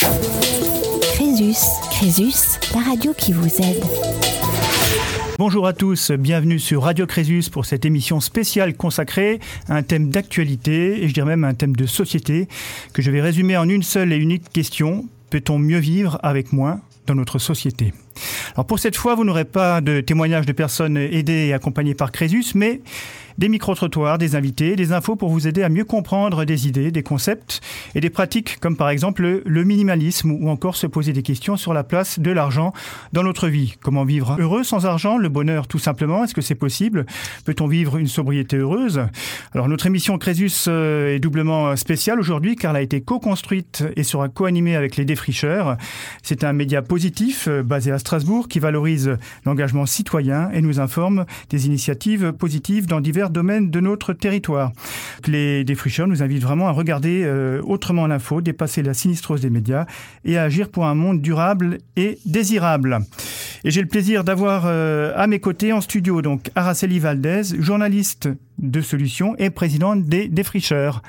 Crésus, Crésus, la radio qui vous aide. Bonjour à tous, bienvenue sur Radio Crésus pour cette émission spéciale consacrée à un thème d'actualité et je dirais même un thème de société que je vais résumer en une seule et unique question. Peut-on mieux vivre avec moins dans notre société? Alors pour cette fois, vous n'aurez pas de témoignages de personnes aidées et accompagnées par Crésus, mais des micro-trottoirs, des invités, des infos pour vous aider à mieux comprendre des idées, des concepts et des pratiques comme par exemple le minimalisme ou encore se poser des questions sur la place de l'argent dans notre vie. Comment vivre heureux sans argent Le bonheur tout simplement, est-ce que c'est possible? Peut-on vivre une sobriété heureuse? Alors notre émission Crésus euh, est doublement spéciale aujourd'hui car elle a été co-construite et sera co-animée avec les défricheurs. C'est un média positif euh, basé à Strasbourg qui valorise l'engagement citoyen et nous informe des initiatives positives dans divers domaines de notre territoire. Les défricheurs nous invitent vraiment à regarder euh, autrement l'info, dépasser la sinistrose des médias et à agir pour un monde durable et désirable. Et j'ai le plaisir d'avoir euh, à mes côtés en studio donc Araceli Valdez, journaliste de Solutions et présidente des défricheurs.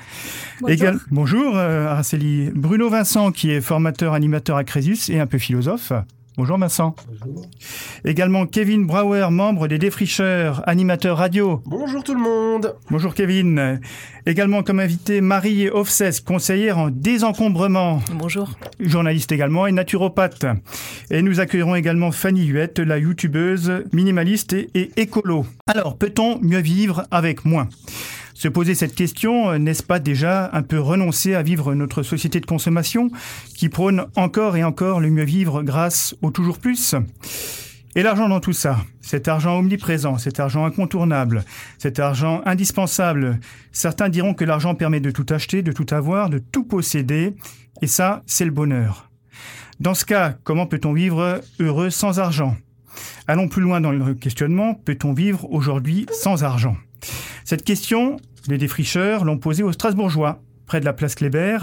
Bonjour. bonjour euh, Araceli. Bruno Vincent qui est formateur animateur à Crésus et un peu philosophe. Bonjour Vincent. Bonjour. Également Kevin Brouwer, membre des Défricheurs, animateur radio. Bonjour tout le monde. Bonjour Kevin. Également comme invité Marie Offses, conseillère en désencombrement. Bonjour. Journaliste également et naturopathe. Et nous accueillerons également Fanny Huette, la youtubeuse minimaliste et, et écolo. Alors, peut-on mieux vivre avec moins? Se poser cette question, n'est-ce pas déjà un peu renoncer à vivre notre société de consommation qui prône encore et encore le mieux vivre grâce au toujours plus? Et l'argent dans tout ça, cet argent omniprésent, cet argent incontournable, cet argent indispensable, certains diront que l'argent permet de tout acheter, de tout avoir, de tout posséder, et ça, c'est le bonheur. Dans ce cas, comment peut-on vivre heureux sans argent? Allons plus loin dans le questionnement, peut-on vivre aujourd'hui sans argent? Cette question, les défricheurs l'ont posée aux Strasbourgeois, près de la place Kléber.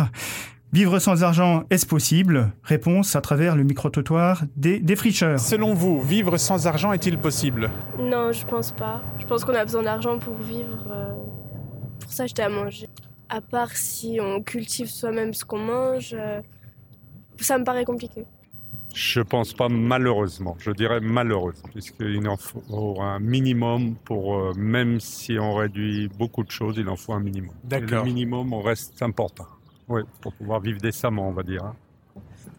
Vivre sans argent, est-ce possible? Réponse à travers le micro-trottoir des défricheurs. Selon vous, vivre sans argent est-il possible? Non, je pense pas. Je pense qu'on a besoin d'argent pour vivre, euh, pour s'acheter à manger. À part si on cultive soi-même ce qu'on mange, euh, ça me paraît compliqué. Je pense pas malheureusement, je dirais malheureusement, puisqu'il en faut un minimum pour, euh, même si on réduit beaucoup de choses, il en faut un minimum. D'accord. Le minimum on reste important, oui, pour pouvoir vivre décemment, on va dire. hein.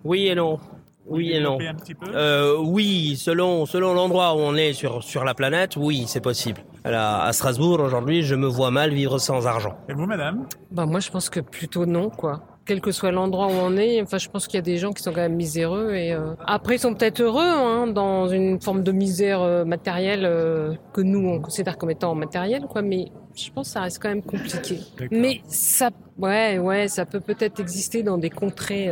Oui et non. Oui et non. Un petit peu Euh, oui, selon, selon l'endroit où on est sur, sur la planète, oui, c'est possible. À, à Strasbourg, aujourd'hui, je me vois mal vivre sans argent. Et vous, madame? Bah moi je pense que plutôt non quoi. Quel que soit l'endroit où on est, enfin je pense qu'il y a des gens qui sont quand même miséreux et euh, après ils sont peut-être heureux hein, dans une forme de misère euh, matérielle euh, que nous on considère comme étant matérielle quoi, mais je pense que ça reste quand même compliqué. Mais ça, ouais ouais, ça peut peut-être exister dans des contrées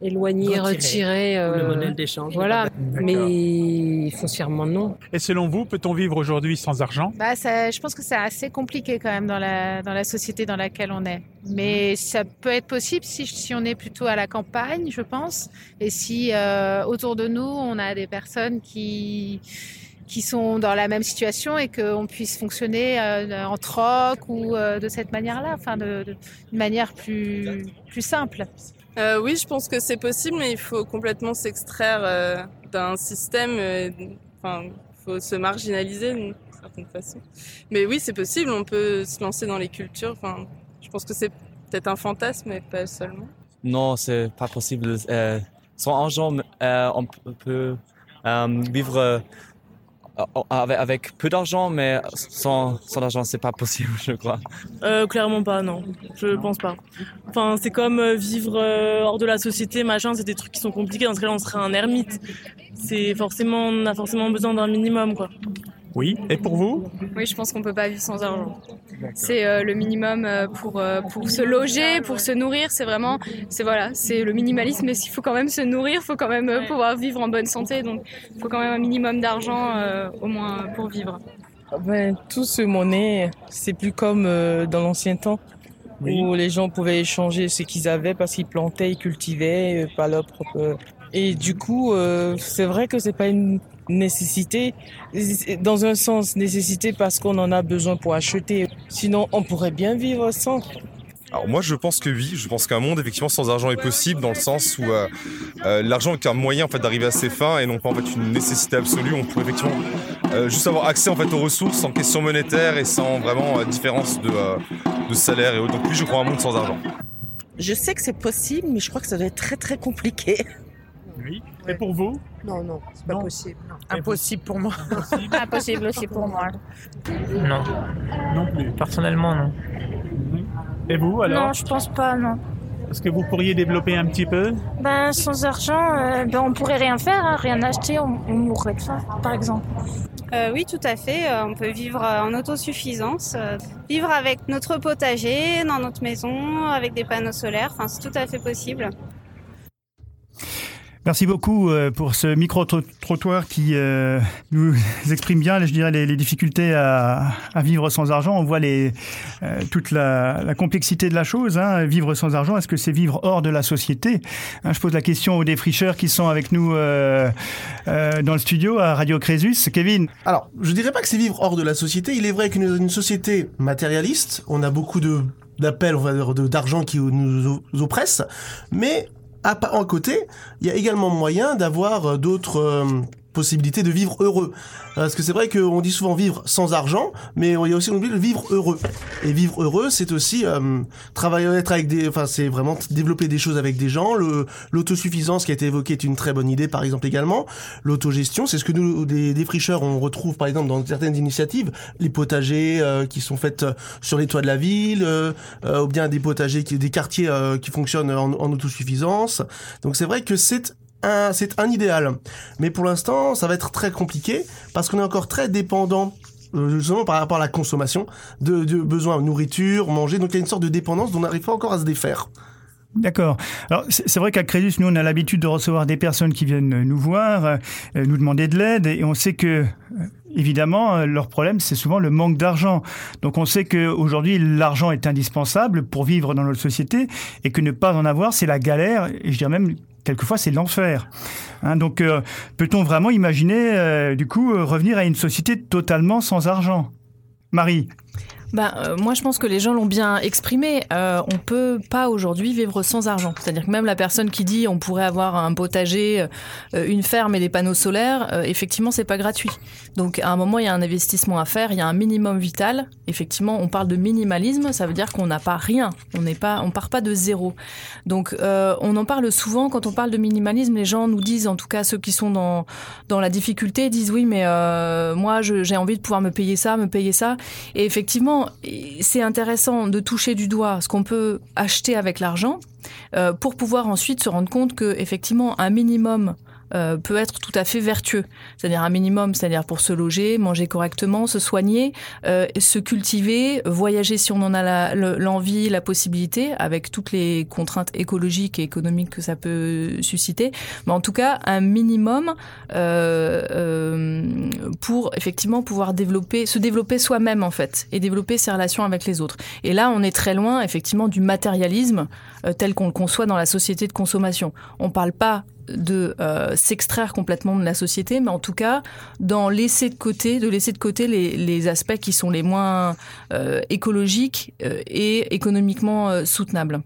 éloignées, Retirées. retirées. le euh, modèle d'échange. Voilà, D'accord. mais foncièrement non. Et selon vous, peut-on vivre aujourd'hui sans argent? Bah, ça, je pense que c'est assez compliqué quand même dans la, dans la société dans laquelle on est. Mais ça peut être possible si, si on est plutôt à la campagne, je pense, et si euh, autour de nous, on a des personnes qui qui sont dans la même situation et qu'on puisse fonctionner euh, en troc ou euh, de cette manière-là, enfin de, manière plus, plus simple. Euh, oui, je pense que c'est possible, mais il faut complètement s'extraire euh, d'un système. euh, Enfin, il faut se marginaliser d'une certaine façon. Mais oui, c'est possible. On peut se lancer dans les cultures. Enfin, je pense que c'est peut-être un fantasme, mais pas seulement. Non, c'est pas possible. Sans argent, on peut vivre avec, avec peu d'argent, mais sans, sans argent, c'est pas possible, je crois. Euh, clairement pas, non. Je pense pas. Enfin, c'est comme euh, vivre euh, hors de la société, machin, c'est des trucs qui sont compliqués. Dans ce cas-là, on serait un ermite. C'est forcément, on a forcément besoin d'un minimum, quoi. Oui. Et pour vous Oui, je pense qu'on peut pas vivre sans argent. C'est euh, le minimum euh, pour, euh, pour se loger, pour se nourrir. C'est vraiment, c'est voilà, c'est le minimalisme. Mais s'il faut quand même se nourrir, il faut quand même euh, pouvoir vivre en bonne santé. Donc, il faut quand même un minimum d'argent euh, au moins pour vivre. Ben, tout ce monnaie, c'est plus comme euh, dans l'ancien temps où les gens pouvaient échanger ce qu'ils avaient parce qu'ils plantaient, ils cultivaient, euh, pas leur propre. Et du coup, euh, c'est vrai que c'est pas une nécessité, dans un sens nécessité parce qu'on en a besoin pour acheter. Sinon, on pourrait bien vivre sans. Alors moi je pense que oui, je pense qu'un monde effectivement sans argent est possible dans le sens où euh, euh, l'argent est un moyen en fait d'arriver à ses fins et non pas en fait une nécessité absolue. On peut effectivement euh, juste avoir accès en fait aux ressources sans question monétaire et sans vraiment différence de, de salaire et autres. Donc oui je crois un monde sans argent. Je sais que c'est possible mais je crois que ça doit être très très compliqué. Oui. Et pour vous Non, non, c'est pas possible. Impossible pour moi. Impossible aussi pour moi. Non. Non plus. Personnellement, non. Et vous alors Non, je pense pas, non. Est-ce que vous pourriez développer un petit peu? Ben, sans argent, euh, ben, on pourrait rien faire, hein, rien acheter, on, on mourrait de faim, par exemple. Euh, oui, tout à fait. Euh, on peut vivre euh, en autosuffisance, euh, vivre avec notre potager, dans notre maison, avec des panneaux solaires. Enfin, c'est tout à fait possible. Merci beaucoup euh, pour ce micro-trottoir qui euh, nous exprime bien, je dirais, les, difficultés à, vivre sans argent. On voit les, euh, toute la, la, complexité de la chose. Hein. Vivre sans argent, est-ce que c'est vivre hors de la société? Hein, Je pose la question aux défricheurs qui sont avec nous dans le studio à Radio Crésus. Kevin Alors, je dirais pas que c'est vivre hors de la société. Il est vrai qu'une une société matérialiste, on a beaucoup de d'appels, d'argent qui nous oppresse, mais à, à côté, il y a également moyen d'avoir d'autres euh, de vivre heureux. Parce que c'est vrai qu'on dit souvent vivre sans argent, mais il y a aussi oublié le vivre heureux. Et vivre heureux, c'est aussi euh, travailler, être avec des, enfin c'est vraiment développer des choses avec des gens. Le l'autosuffisance qui a été évoquée est une très bonne idée, par exemple également. L'autogestion, c'est ce que nous des défricheurs on retrouve par exemple dans certaines initiatives, les potagers euh, qui sont faites sur les toits de la ville, euh, ou bien des potagers qui des quartiers euh, qui fonctionnent en, en autosuffisance. Donc c'est vrai que c'est c'est un idéal. Mais pour l'instant, ça va être très compliqué parce qu'on est encore très dépendant justement par rapport à la consommation de, de besoins de nourriture, manger. Donc il y a une sorte de dépendance dont on n'arrive pas encore à se défaire. D'accord. Alors c'est vrai qu'à Crédit, nous on a l'habitude de recevoir des personnes qui viennent nous voir, euh, nous demander de l'aide, et on sait que évidemment leur problème c'est souvent le manque d'argent. Donc on sait qu'aujourd'hui l'argent est indispensable pour vivre dans notre société, et que ne pas en avoir c'est la galère, et je dirais même quelquefois c'est l'enfer. Hein, donc euh, peut-on vraiment imaginer euh, du coup euh, revenir à une société totalement sans argent? Marie ben, euh, moi, je pense que les gens l'ont bien exprimé. Euh, on peut pas aujourd'hui vivre sans argent. C'est-à-dire que même la personne qui dit on pourrait avoir un potager, euh, une ferme et des panneaux solaires, euh, effectivement, c'est pas gratuit. Donc, à un moment, il y a un investissement à faire, il y a un minimum vital. Effectivement, on parle de minimalisme, ça veut dire qu'on n'a pas rien. On n'est pas, on part pas de zéro. Donc, euh, on en parle souvent quand on parle de minimalisme. Les gens nous disent, en tout cas ceux qui sont dans dans la difficulté, disent oui, mais moi, j'ai envie de pouvoir me payer ça, me payer ça. Et effectivement c'est intéressant de toucher du doigt ce qu'on peut acheter avec l'argent euh, pour pouvoir ensuite se rendre compte que effectivement un minimum euh, peut être tout à fait vertueux. C'est-à-dire un minimum, c'est-à-dire pour se loger, manger correctement, se soigner, euh, se cultiver, voyager si on en a l'envie, la, possibilité, avec toutes les contraintes écologiques et économiques que ça peut susciter. Mais en tout cas, un minimum euh, pour effectivement pouvoir se développer soi-même en fait, et développer ses relations avec les autres. Et là, on est très loin effectivement du matérialisme tel qu'on le conçoit dans la société de consommation. On parle pas de euh, s'extraire complètement de la société, mais en tout cas d'en laisser de côté, de laisser de côté les, les aspects qui sont les moins euh, écologiques euh, et économiquement soutenables.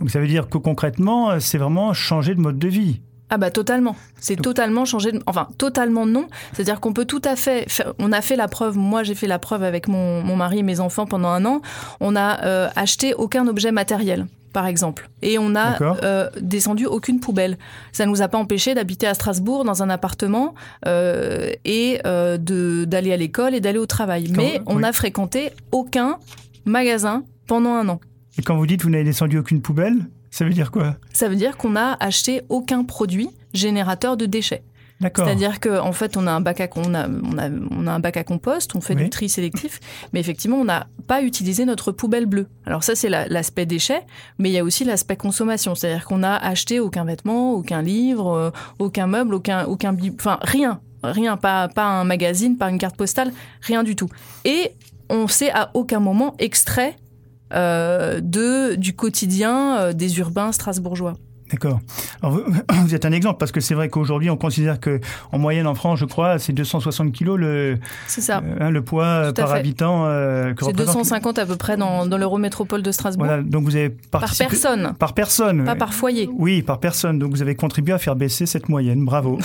Donc ça veut dire que concrètement, c'est vraiment changer de mode de vie. Ah bah totalement. C'est totalement changé. De... Enfin, totalement non. C'est-à-dire qu'on peut tout à fait. Faire... On a fait la preuve. Moi, j'ai fait la preuve avec mon, mon mari et mes enfants pendant un an. On a euh, acheté aucun objet matériel par exemple. Et on a euh, descendu aucune poubelle. Ça nous a pas empêché d'habiter à Strasbourg dans un appartement euh, et euh, d'aller à l'école et d'aller au travail. Quand, Mais on oui. n'a fréquenté aucun magasin pendant un an. Et quand vous dites vous n'avez descendu aucune poubelle, ça veut dire quoi? Ça veut dire qu'on n'a acheté aucun produit générateur de déchets. C'est-à-dire qu'en en fait, on a, un bac à, on, a, on, a, on a un bac à compost, on fait oui. du tri sélectif, mais effectivement, on n'a pas utilisé notre poubelle bleue. Alors ça, c'est l'aspect la, déchet, mais il y a aussi l'aspect consommation. C'est-à-dire qu'on n'a acheté aucun vêtement, aucun livre, euh, aucun meuble, aucun, aucun, enfin rien, rien, pas, pas un magazine, pas une carte postale, rien du tout. Et on s'est à aucun moment extrait euh, de, du quotidien euh, des urbains strasbourgeois. D'accord. Alors vous, vous êtes un exemple parce que c'est vrai qu'aujourd'hui on considère que en moyenne en France, je crois, c'est 260 kilos le ça. euh, hein, le poids à par fait. habitant. euh, C'est représente- 250 à peu près dans, dans l'Eurométropole de Strasbourg. Voilà, donc vous avez Par personne. Par personne. Pas par foyer. Oui, par personne. Donc vous avez contribué à faire baisser cette moyenne. Bravo.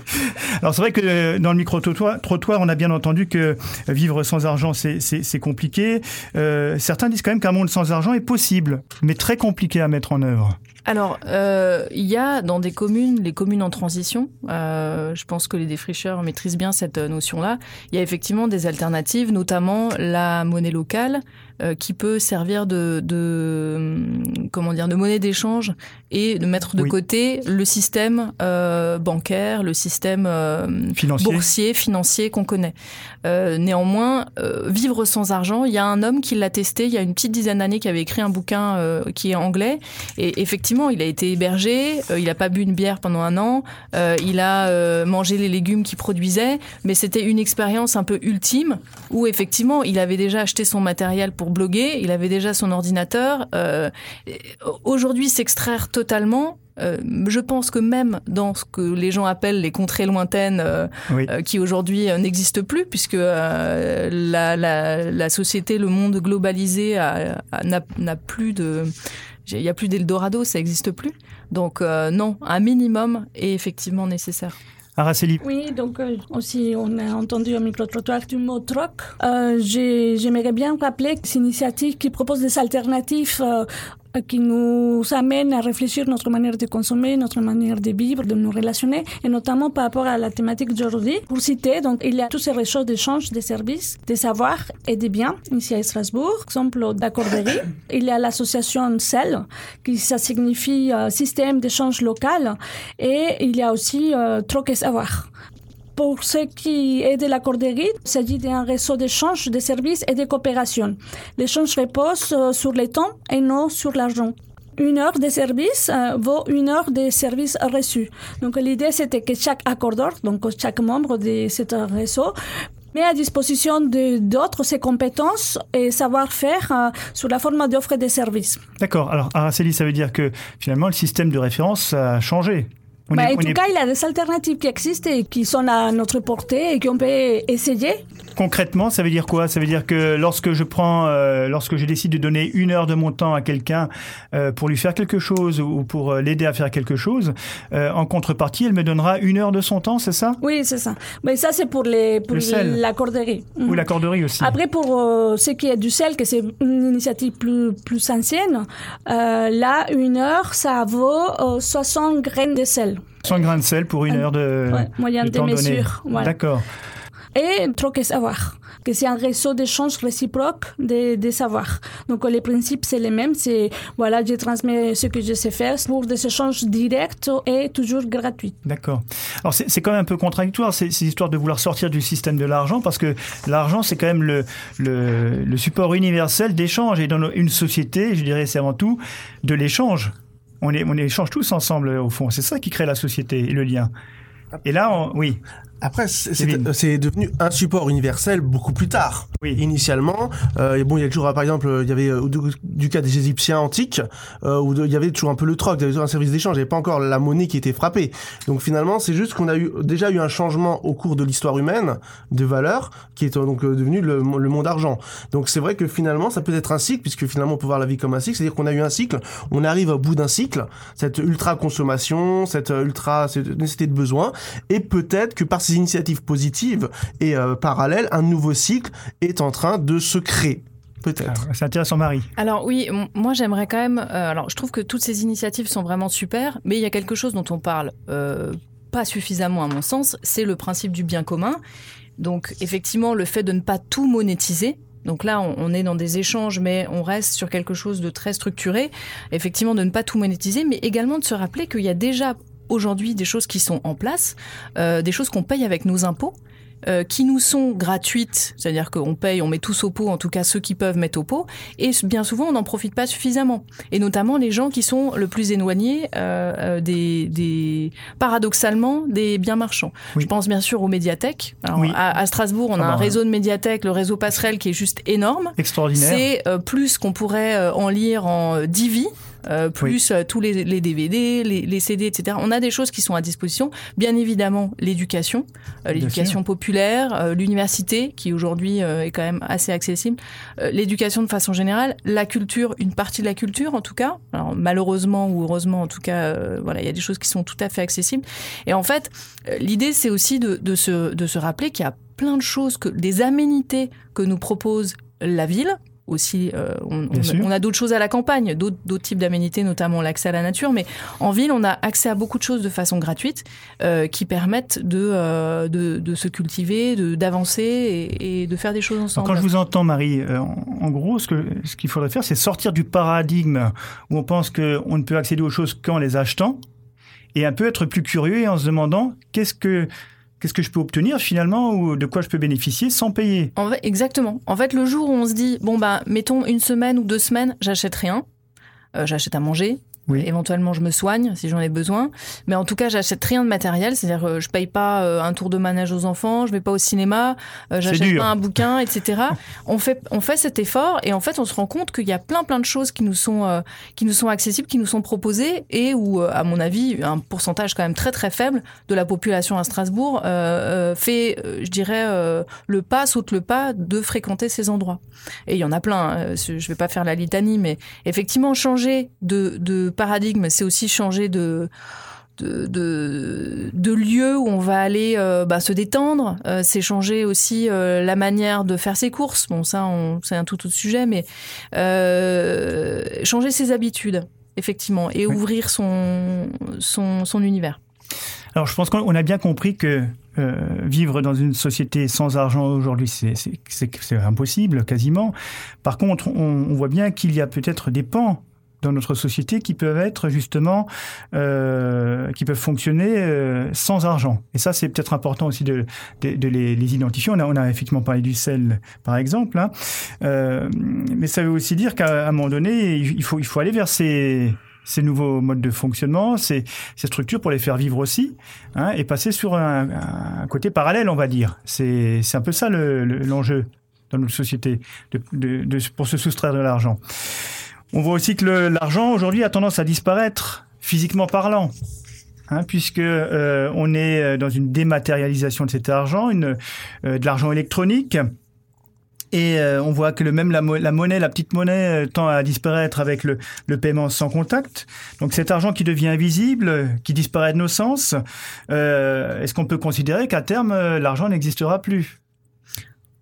Alors c'est vrai que euh, dans le micro-trottoir, trottoir, on a bien entendu que vivre sans argent, c'est compliqué. Euh, certains disent quand même qu'un monde sans argent est possible, mais très compliqué à mettre en œuvre. Alors, euh, il y a dans des communes, les communes en transition, euh, je pense que les défricheurs maîtrisent bien cette euh, notion-là, il y a effectivement des alternatives, notamment la monnaie locale, qui peut servir de, de, hum, comment dire, de monnaie d'échange et de mettre de Oui. côté le système euh, bancaire, le système euh, Financier. boursier, financier qu'on connaît. Euh, néanmoins, euh, vivre sans argent, il y a un homme qui l'a testé il y a une petite dizaine d'années, qui avait écrit un bouquin euh, qui est anglais. Et effectivement, il a été hébergé, euh, il n'a pas bu une bière pendant un an, euh, il a euh, mangé les légumes qu'il produisait, mais c'était une expérience un peu ultime où effectivement, il avait déjà acheté son matériel pour bloguer, il avait déjà son ordinateur. Euh, Aujourd'hui, s'extraire totalement, euh, je pense que même dans ce que les gens appellent les contrées lointaines, euh, Oui. euh, qui aujourd'hui n'existent plus, puisque la, la, la société, le monde globalisé n'a plus de... Il n'y a plus d'Eldorado, ça n'existe plus. Donc non, un minimum est effectivement nécessaire. Oui, donc euh, aussi on a entendu au micro-trottoir du mot troc. Euh, j'ai- J'aimerais bien rappeler que ces initiatives qui proposent des alternatives euh, qui nous amènent à réfléchir notre manière de consommer, notre manière de vivre, de nous relationner, et notamment par rapport à la thématique d'aujourd'hui. Pour citer, donc, il y a tous ces réseaux d'échange des services, des savoirs et des biens ici à Strasbourg, exemple d'accorderie. Il y a l'association CEL, qui ça signifie euh, système d'échange local, et il y a aussi euh, Troc et Savoir. Pour ce qui est de l'accorderie, il s'agit d'un réseau d'échange de services et de coopération. L'échange repose euh, sur le temps et non sur l'argent. Une heure de service euh, vaut une heure de service reçu. Donc l'idée c'était que chaque accordeur, donc chaque membre de ce réseau, met à disposition d'autres ses compétences et savoir-faire euh, sous la forme d'offres de services. D'accord. Alors Araceli, ça veut dire que finalement le système de référence a changé. Bah, est- en tout est- cas, il y a des alternatives qui existent et qui sont à notre portée et qu'on peut essayer. Concrètement, ça veut dire quoi? Ça veut dire que lorsque je prends, euh, lorsque je décide de donner une heure de mon temps à quelqu'un euh, pour lui faire quelque chose ou pour euh, l'aider à faire quelque chose, euh, en contrepartie, elle me donnera une heure de son temps, c'est ça? Oui, c'est ça. Mais ça, c'est pour les pour Le sel. l'accorderie. Ou Mhm. l'accorderie aussi. Après, pour ce qui est du sel, que c'est une initiative plus, plus ancienne, là, une heure, ça vaut euh, 60 graines de sel. 100 grains de sel pour une heure de, Ouais, moyen de de temps donné. mesure, voilà. D'accord. Et troc et savoir, que c'est un réseau d'échange réciproque des des savoirs. Donc, les principes, c'est les mêmes. C'est, voilà, je transmets ce que je sais faire pour des échanges directs et toujours gratuits. D'accord. Alors c'est quand même un peu contradictoire ces, ces histoires de vouloir sortir du système de l'argent parce que l'argent c'est quand même le, le, le support universel d'échange et dans une société, je dirais c'est avant tout de l'échange. On, est, on échange tous ensemble au fond. C'est ça qui crée la société et le lien. Et là, on- oui. Après, c'est- devenu un support universel beaucoup plus tard. Initialement, euh, et bon, il y a toujours, par exemple, il y avait euh, du, du cas des Égyptiens antiques, euh, où il y avait toujours un peu le troc, il y avait toujours un service d'échange, il n'y avait pas encore la monnaie qui était frappée. Donc finalement, c'est juste qu'on a eu déjà eu un changement au cours de l'histoire humaine de valeur, qui est euh, donc euh, devenu le, le monde argent. Donc c'est vrai que finalement, ça peut être un cycle, puisque finalement, on peut voir la vie comme un cycle, c'est-à-dire qu'on a eu un cycle, on arrive au bout d'un cycle, cette ultra consommation, cette euh, ultra cette nécessité de besoin, et peut-être que par ces initiatives positives et euh, parallèles, un nouveau cycle est en train de se créer. Peut-être. C'est intéressant, Marie. Alors oui, moi j'aimerais quand même. euh, alors je trouve que toutes ces initiatives sont vraiment super, mais il y a quelque chose dont on parle euh, pas suffisamment à mon sens, c'est le principe du bien commun. Donc effectivement, le fait de ne pas tout monétiser. Donc là, on, on est dans des échanges, mais on reste sur quelque chose de très structuré. Effectivement, de ne pas tout monétiser, mais également de se rappeler qu'il y a déjà aujourd'hui des choses qui sont en place, euh, des choses qu'on paye avec nos impôts. euh, qui nous sont gratuites, c'est-à-dire qu'on paye, on met tous au pot, en tout cas ceux qui peuvent mettre au pot, et bien souvent on n'en profite pas suffisamment. Et notamment les gens qui sont le plus éloignés euh, des, des, paradoxalement, des biens marchands. Je pense bien sûr aux médiathèques. Alors, Oui. à, à Strasbourg, on Ah a un bah, réseau de médiathèques, le réseau Passerelle, qui est juste énorme. Extraordinaire. C'est euh, plus qu'on pourrait en lire en euh, 10 vies. Euh, plus euh, tous les, les DVD, les, les CD, etc. On a des choses qui sont à disposition. Bien évidemment, l'éducation, euh, l'éducation populaire, euh, l'université, qui aujourd'hui est quand même assez accessible, l'éducation de façon générale, la culture, une partie de la culture en tout cas. Alors, malheureusement ou heureusement, en tout cas, voilà, il y a des choses qui sont tout à fait accessibles. Et en fait, l'idée, c'est aussi de, de, se, de se rappeler qu'il y a plein de choses, que, des aménités que nous propose la ville. Aussi, euh, on, a d'autres choses à la campagne, d'autres types d'aménités, notamment l'accès à la nature. Mais en ville, on a accès à beaucoup de choses de façon gratuite euh, qui permettent de, euh, de, de se cultiver, d'avancer et, et de faire des choses Alors, ensemble. quand je vous entends, Marie, en, gros, ce que- ce qu'il faudrait faire, c'est sortir du paradigme où on pense qu'on ne peut accéder aux choses qu'en les achetant, et un peu être plus curieux et en se demandant qu'est-ce que qu'est-ce que je peux obtenir finalement ou de quoi je peux bénéficier sans payer? Exactement. En fait, le jour où on se dit, bon, bah, mettons une semaine ou deux semaines, j'achète rien, euh, j'achète à manger. Éventuellement, je me soigne si j'en ai besoin. Mais en tout cas, j'achète rien de matériel. C'est-à-dire, euh, je paye pas euh, un tour de manège aux enfants, je vais pas au cinéma, euh, j'achète pas un bouquin, etc. on fait, on fait cet effort et en fait, on se rend compte qu'il y a plein, plein de choses qui nous sont, euh, qui nous sont accessibles, qui nous sont proposées et où, à mon avis, un pourcentage quand même très, très faible de la population à Strasbourg euh, fait, je dirais, euh, le pas, saute le pas de fréquenter ces endroits. Et il y en a plein. euh, Je vais pas faire la litanie, mais effectivement, changer de, de paradigme, c'est aussi changer de de, de, de lieu où on va aller euh, bah, se détendre. Euh, c'est changer aussi euh, la manière de faire ses courses. Bon, ça, c'est un tout autre sujet, mais changer ses habitudes, effectivement, et ouvrir son, son, son univers. Alors je pense qu'on a bien compris que euh, vivre dans une société sans argent aujourd'hui, c'est- impossible quasiment. Par contre, on, on voit bien qu'il y a peut-être des pans dans notre société qui peuvent être justement, euh, qui peuvent fonctionner euh, sans argent. Et ça, c'est peut-être important aussi de, de, les, identifier. On a, effectivement parlé du sel, par exemple. hein. Euh, mais ça veut aussi dire qu'à un moment donné, il faut, il faut aller vers ces, ces nouveaux modes de fonctionnement, ces, ces structures pour les faire vivre aussi, hein, et passer sur un, côté parallèle, on va dire. C'est un peu ça le- le- l'enjeu dans notre société, de- pour se soustraire de l'argent. On voit aussi que l'argent aujourd'hui a tendance à disparaître, physiquement parlant. Hein, puisque euh, on est dans une dématérialisation de cet argent, euh, de l'argent électronique, et euh, on voit que le même la, mo- la monnaie, la petite monnaie, euh, tend à disparaître avec le, paiement sans contact. Donc cet argent qui devient invisible, qui disparaît de nos sens, euh, est-ce qu'on peut considérer qu'à terme euh, l'argent n'existera plus?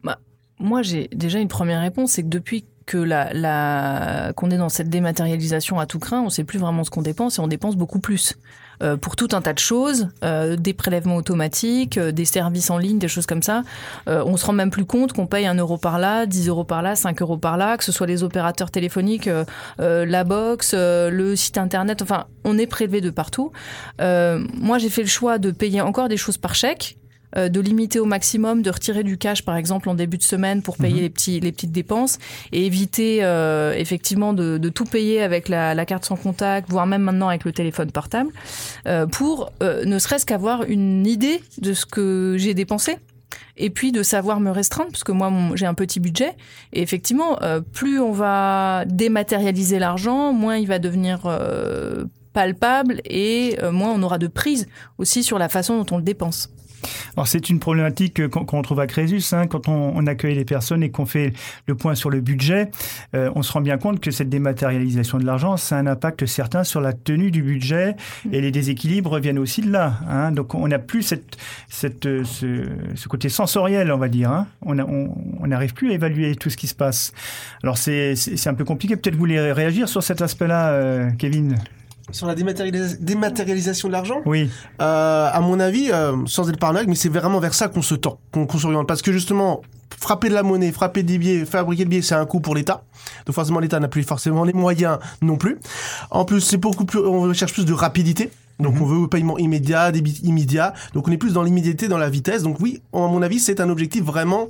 Bah, moi, j'ai déjà une première réponse, c'est que depuis que la, la, qu'on est dans cette dématérialisation à tout craint, on sait plus vraiment ce qu'on dépense et on dépense beaucoup plus. Euh, pour tout un tas de choses, euh, des prélèvements automatiques, euh, des services en ligne, des choses comme ça. Euh, on se rend même plus compte qu'on paye un euro par là, 10 euros par là, 5 euros par là, que ce soit les opérateurs téléphoniques, euh, euh, la box, le site internet, enfin, on est prélevé de partout. Moi, j'ai fait le choix de payer encore des choses par chèque euh, de limiter au maximum, de retirer du cash par exemple en début de semaine pour payer les, petits, les petites dépenses et éviter euh, effectivement de, de tout payer avec la, la carte sans contact, voire même maintenant avec le téléphone portable, euh, pour euh, ne serait-ce qu'avoir une idée de ce que j'ai dépensé. Et puis de savoir me restreindre, parce que moi j'ai un petit budget. Et effectivement, euh, plus on va dématérialiser l'argent, moins il va devenir euh, palpable et euh, moins on aura de prise aussi sur la façon dont on le dépense. Alors c'est une problématique euh, qu'on qu'on trouve à Crésus, hein, quand on, accueille les personnes et qu'on fait le point sur le budget, euh, on se rend bien compte que cette dématérialisation de l'argent, ça a un impact certain sur la tenue du budget et les déséquilibres viennent aussi de là. hein. Donc on n'a plus cette, euh, ce, côté sensoriel, on va dire. hein. On n'arrive plus à évaluer tout ce qui se passe. Alors c'est un peu compliqué. Peut-être vous voulez réagir sur cet aspect-là, Kevin? Sur la dématérialis- dématérialisation de l'argent Oui. Euh, à mon avis, euh, sans être paranoïaque, mais c'est vraiment vers ça qu'on se tend, qu'on s'oriente. Parce que justement, frapper de la monnaie, frapper des billets, fabriquer des billets, c'est un coût pour l'État. Donc forcément, l'État n'a plus forcément les moyens non plus. En plus, c'est beaucoup plus, on cherche plus de rapidité. Donc on veut paiement immédiat, débit immédiat. Donc on est plus dans l'immédiateté, dans la vitesse. Donc oui, à mon avis, c'est un objectif vraiment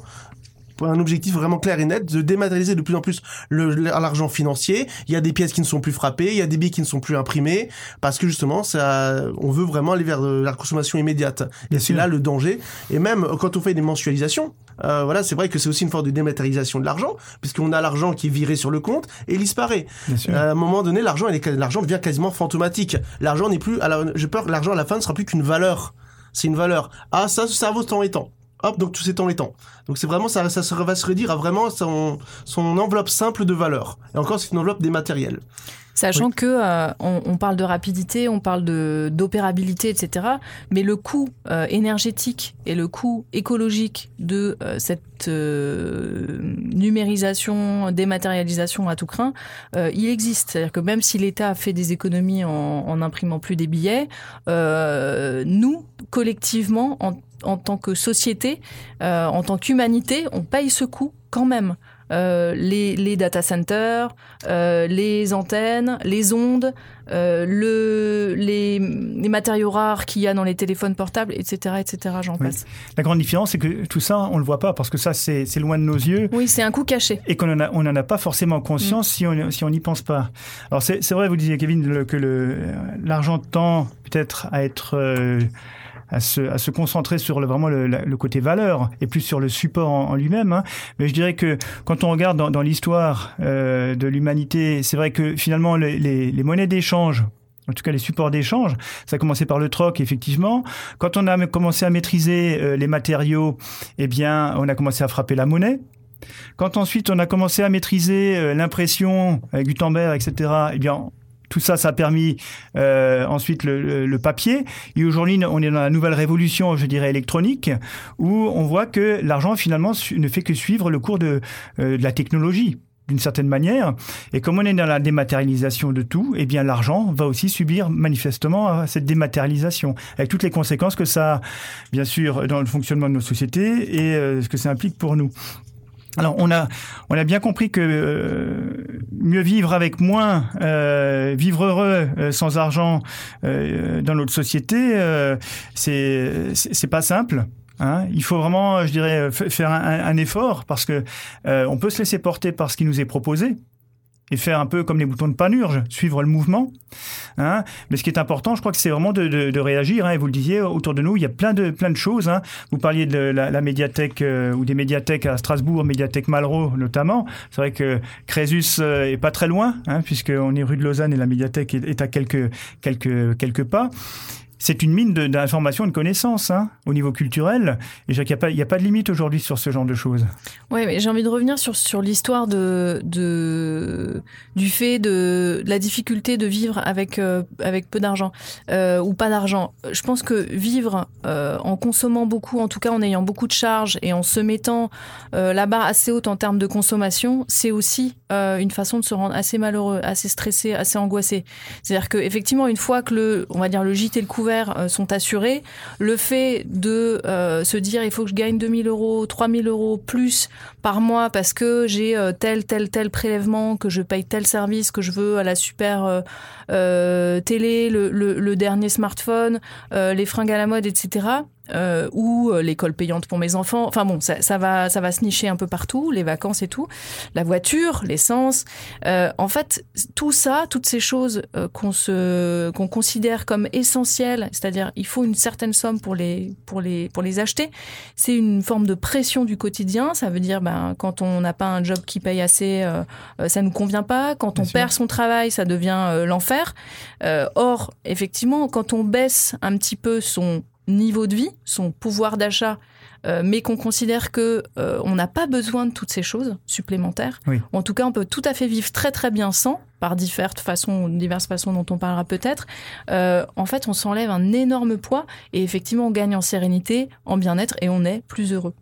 un objectif vraiment clair et net de dématérialiser de plus en plus l'argent financier. Il y a des pièces qui ne sont plus frappées, il y a des billets qui ne sont plus imprimés, parce que justement, ça, on veut vraiment aller vers euh, la consommation immédiate. et c'est là le danger. Et même euh, quand on fait des mensualisations, euh, voilà, c'est vrai que c'est aussi une forme de dématérialisation de l'argent, puisqu'on a l'argent qui est viré sur le compte et il disparaît. Bien sûr. À un moment donné, l'argent, l'argent devient quasiment fantomatique. L'argent n'est plus, j'ai peur que l'argent à la fin ne sera plus qu'une valeur. C'est une valeur. Ah, ça, ça vaut tant et tant. Hop, donc tout tant et tant. Donc c'est vraiment, ça, ça se- va se réduire à vraiment son, son enveloppe simple de valeur. Et encore, c'est une enveloppe dématérielle. Sachant que euh, on, on parle de rapidité, on parle de d'opérabilité, etc. Mais le coût euh, énergétique et le coût écologique de euh, cette numérisation, dématérialisation à tout craint, il existe. C'est-à-dire que même si l'État fait des économies en, en imprimant plus des billets, nous collectivement, en, en tant que société, euh, en tant qu'humanité, on paye ce coût quand même. Euh, les, les data centers, euh, les antennes, les ondes, le, les, les matériaux rares qu'il y a dans les téléphones portables, etc., etc. J'en Oui. passe. La grande différence, c'est que tout ça, on le voit pas parce que ça, c'est loin de nos yeux. Oui, c'est un coût caché. Et qu'on n'en a, on n'en a pas forcément conscience si on si on n'y pense pas. Alors c'est vrai, vous disiez Kevin le- que l'argent tend peut-être à être à se, concentrer sur le, vraiment le, côté valeur et plus sur le support en, lui-même. hein. Mais je dirais que quand on regarde dans, l'histoire euh, de l'humanité, c'est vrai que finalement les monnaies d'échange en tout cas les supports d'échange. Ça a commencé par le troc, effectivement. Quand on a commencé à maîtriser euh, les matériaux, eh bien, on a commencé à frapper la monnaie. Quand ensuite on a commencé à maîtriser euh, l'impression avec Gutenberg, etc., eh bien, tout ça, ça a permis euh, ensuite le, papier. Et aujourd'hui, on est dans la nouvelle révolution, je dirais, électronique, où on voit que l'argent, finalement, ne fait que suivre le cours de, euh, de la technologie d'une certaine manière. Et comme on est dans la dématérialisation de tout, eh bien l'argent va aussi subir manifestement euh, cette dématérialisation, avec toutes les conséquences que ça a, bien sûr, dans le fonctionnement de nos sociétés et ce que ça implique pour nous. Alors on a on a bien compris que euh, mieux vivre avec moins, euh, vivre heureux euh, sans argent euh, dans notre société, euh, c'est c'est pas simple. Hein. Il faut vraiment, je dirais, faire un- un effort parce que euh, on peut se laisser porter par ce qui nous est proposé et faire un peu comme les boutons de panurge, suivre le mouvement. Hein. Mais ce qui est important, je crois que c'est vraiment de, réagir. Hein. Et vous le disiez, autour de nous, il y a plein de, plein de choses. Hein. Vous parliez de la, médiathèque euh, ou des médiathèques à Strasbourg, médiathèque Malraux notamment. C'est vrai que Crésus euh, est pas très loin, puisqu'on est rue de Lausanne et la médiathèque est, est à quelques, quelques, quelques pas. C'est une mine d'informations et de connaissances hein, au niveau culturel. Et dirais qu'il n'y a, pas- il de limite aujourd'hui sur ce genre de choses. Ouais, mais j'ai envie de revenir sur, l'histoire du fait de, la difficulté de vivre avec, euh, peu d'argent euh, ou pas d'argent. Je pense que vivre euh, en consommant beaucoup, en tout cas en ayant beaucoup de charges et en se mettant la barre assez haute en termes de consommation, c'est aussi une façon de se rendre assez malheureux, assez stressé, assez angoissé. C'est-à-dire que effectivement, une fois que le, on va dire le gîte et le couvert euh, sont assurés, le fait de euh, se dire il faut que je gagne 2000 euros, 3000 euros plus par mois parce que j'ai euh, tel, tel, tel prélèvement, que je paye tel service, que je veux à la super télé, le, le- dernier smartphone, les fringues à la mode, etc. euh, ou euh, l'école payante pour mes enfants. Enfin bon, ça, ça va, ça va se nicher un peu partout, les vacances et tout, la voiture, l'essence. Euh, en fait, tout ça, toutes ces choses euh, qu'on se, qu'on considère comme essentielles, c'est-à-dire il faut une certaine somme pour les, pour les, pour les acheter. C'est une forme de pression du quotidien. Ça veut dire, ben, quand on n'a pas un job qui paye assez, euh, euh, ça nous convient pas. Quand on perd son travail, ça devient l'enfer. Euh, or, effectivement, quand on baisse un petit peu son niveau de vie, son pouvoir d'achat, euh, mais qu'on considère que euh, on n'a pas besoin de toutes ces choses supplémentaires. Oui. En tout cas, on peut tout à fait vivre très très bien sans, par diverses façons, diverses façons dont on parlera peut-être. Euh, en fait, on s'enlève un énorme poids et effectivement, on gagne en sérénité, en bien-être et on est plus heureux.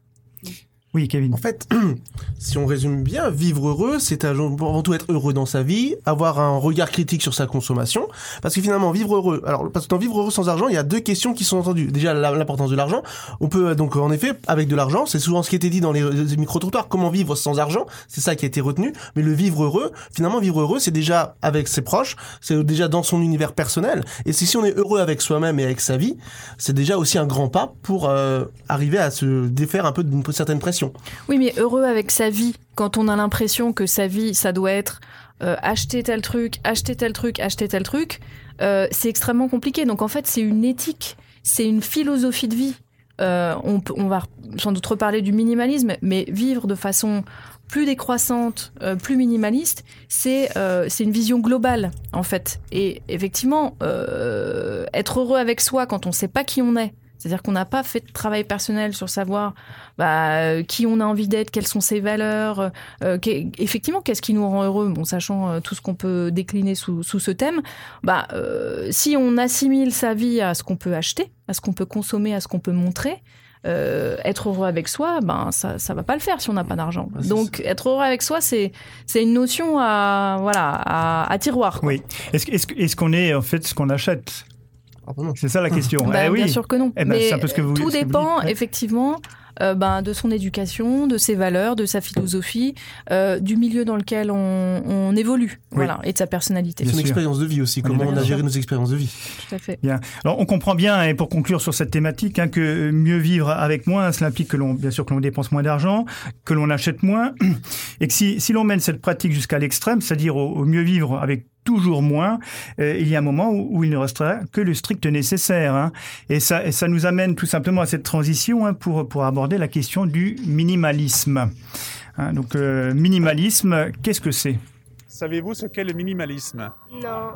Oui, Kevin. En fait, si on résume bien, vivre heureux, c'est avant tout être heureux dans sa vie, avoir un regard critique sur sa consommation. Parce que finalement, vivre heureux, alors, parce que dans vivre heureux sans argent, il y a deux questions qui sont entendues. Déjà, l'importance de l'argent. On peut, euh, donc, en effet, avec de l'argent, c'est souvent ce qui était dit dans les, les micro-trottoirs, comment vivre sans argent? C'est ça qui a été retenu. Mais le vivre heureux, finalement, vivre heureux, c'est déjà avec ses proches, c'est déjà dans son univers personnel. Et c'est si on est heureux avec soi-même et avec sa vie, c'est déjà aussi un grand pas pour euh, arriver à se défaire un peu d'une certaine pression. Oui, mais heureux avec sa vie, quand on a l'impression que sa vie, ça doit être euh, acheter tel truc, acheter tel truc, acheter tel truc, euh, c'est extrêmement compliqué. Donc en fait, c'est une éthique, c'est une philosophie de vie. Euh, on, va sans doute reparler du minimalisme, mais vivre de façon plus décroissante, plus minimaliste, c'est c'est une vision globale en fait. Et effectivement, être heureux avec soi quand on ne sait pas qui on est, c'est-à-dire qu'on n'a pas fait de travail personnel sur savoir bah, euh, qui on a envie d'être, quelles sont ses valeurs, euh, qu'est- effectivement, qu'est-ce qui nous rend heureux, bon, sachant euh, tout ce qu'on peut décliner sous, sous ce thème. Bah, euh, si on assimile sa vie à ce qu'on peut acheter, à ce qu'on peut consommer, à ce qu'on peut montrer, euh, être heureux avec soi, ben ça ça va pas le faire si on n'a pas d'argent. Donc être heureux avec soi, c'est c'est une notion à voilà à, à tiroir. quoi. Oui. Est-ce est-ce qu'on est en fait ce qu'on achète? C'est ça la question. Bah, Eh oui. Bien sûr que non. Eh ben, Mais c'est un peu ce que vous tout ce que vous dépend effectivement euh, ben, de son éducation, de ses valeurs, de sa philosophie, euh, du milieu dans lequel on, on évolue, voilà, et de sa personnalité. Et son expérience de vie aussi, comment on a géré nos expériences de vie. Tout à fait. Bien. Alors on comprend bien, et pour conclure sur cette thématique, hein, que mieux vivre avec moins, cela implique que l'on, bien sûr, que l'on dépense moins d'argent, que l'on achète moins, et que si, si l'on mène cette pratique jusqu'à l'extrême, c'est-à-dire au, au mieux vivre avec toujours moins, euh, il y a un moment où, où il ne restera que le strict nécessaire. hein. Et, ça, et ça nous amène tout simplement à cette transition hein, pour, pour aborder la question du minimalisme. Hein, donc euh, minimalisme, qu'est-ce que c'est? Savez-vous ce qu'est le minimalisme? Non,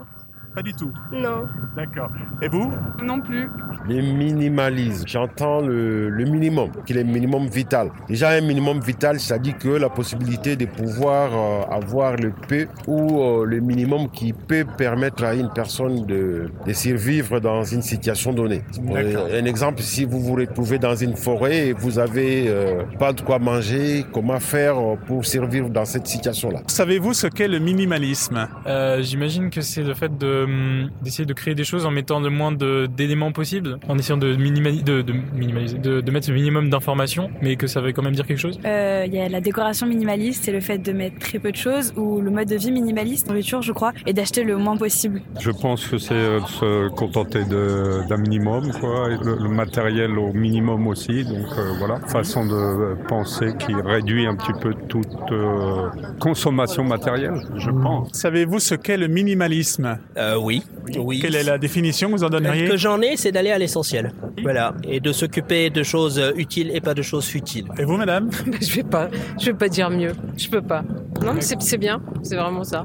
Pas du tout. non. D'accord. Et vous Non plus. Le minimalisme, j'entends le, le minimum, qui est le minimum vital. Déjà, un minimum vital, c'est-à-dire que la possibilité de pouvoir euh, avoir le peu ou euh, le minimum qui peut permettre à une personne de, de survivre dans une situation donnée. D'accord. Euh, un exemple, si vous vous retrouvez dans une forêt et vous avez euh, pas de quoi manger, comment faire pour survivre dans cette situation-là? Savez-vous ce qu'est le minimalisme? Euh, J'imagine que c'est le fait de, hum, d'essayer de créer des choses en mettant le moins d'éléments possibles, en essayant de, minimali- de, de minimaliser, de, de mettre le minimum d'informations, mais que ça veut quand même dire quelque chose? Euh, Il y a la décoration minimaliste, c'est le fait de mettre très peu de choses, ou le mode de vie minimaliste, nourriture, je crois, et d'acheter le moins possible. Je pense que c'est euh, se contenter de- d'un minimum, quoi, et le, le matériel au minimum aussi. Donc euh, voilà, façon de penser qui réduit un petit peu toute euh, consommation matérielle, je pense. Savez-vous ce qu'est le minimalisme? Euh, oui. oui. Quelle est la définition que vous en donneriez que j'en ai, c'est d'aller à l'essentiel. Voilà. Et de s'occuper de choses euh, utiles et pas de choses futiles. Et vous, madame Je vais pas, je vais pas dire mieux. Je peux pas. Non, mais c'est c'est bien. C'est vraiment ça.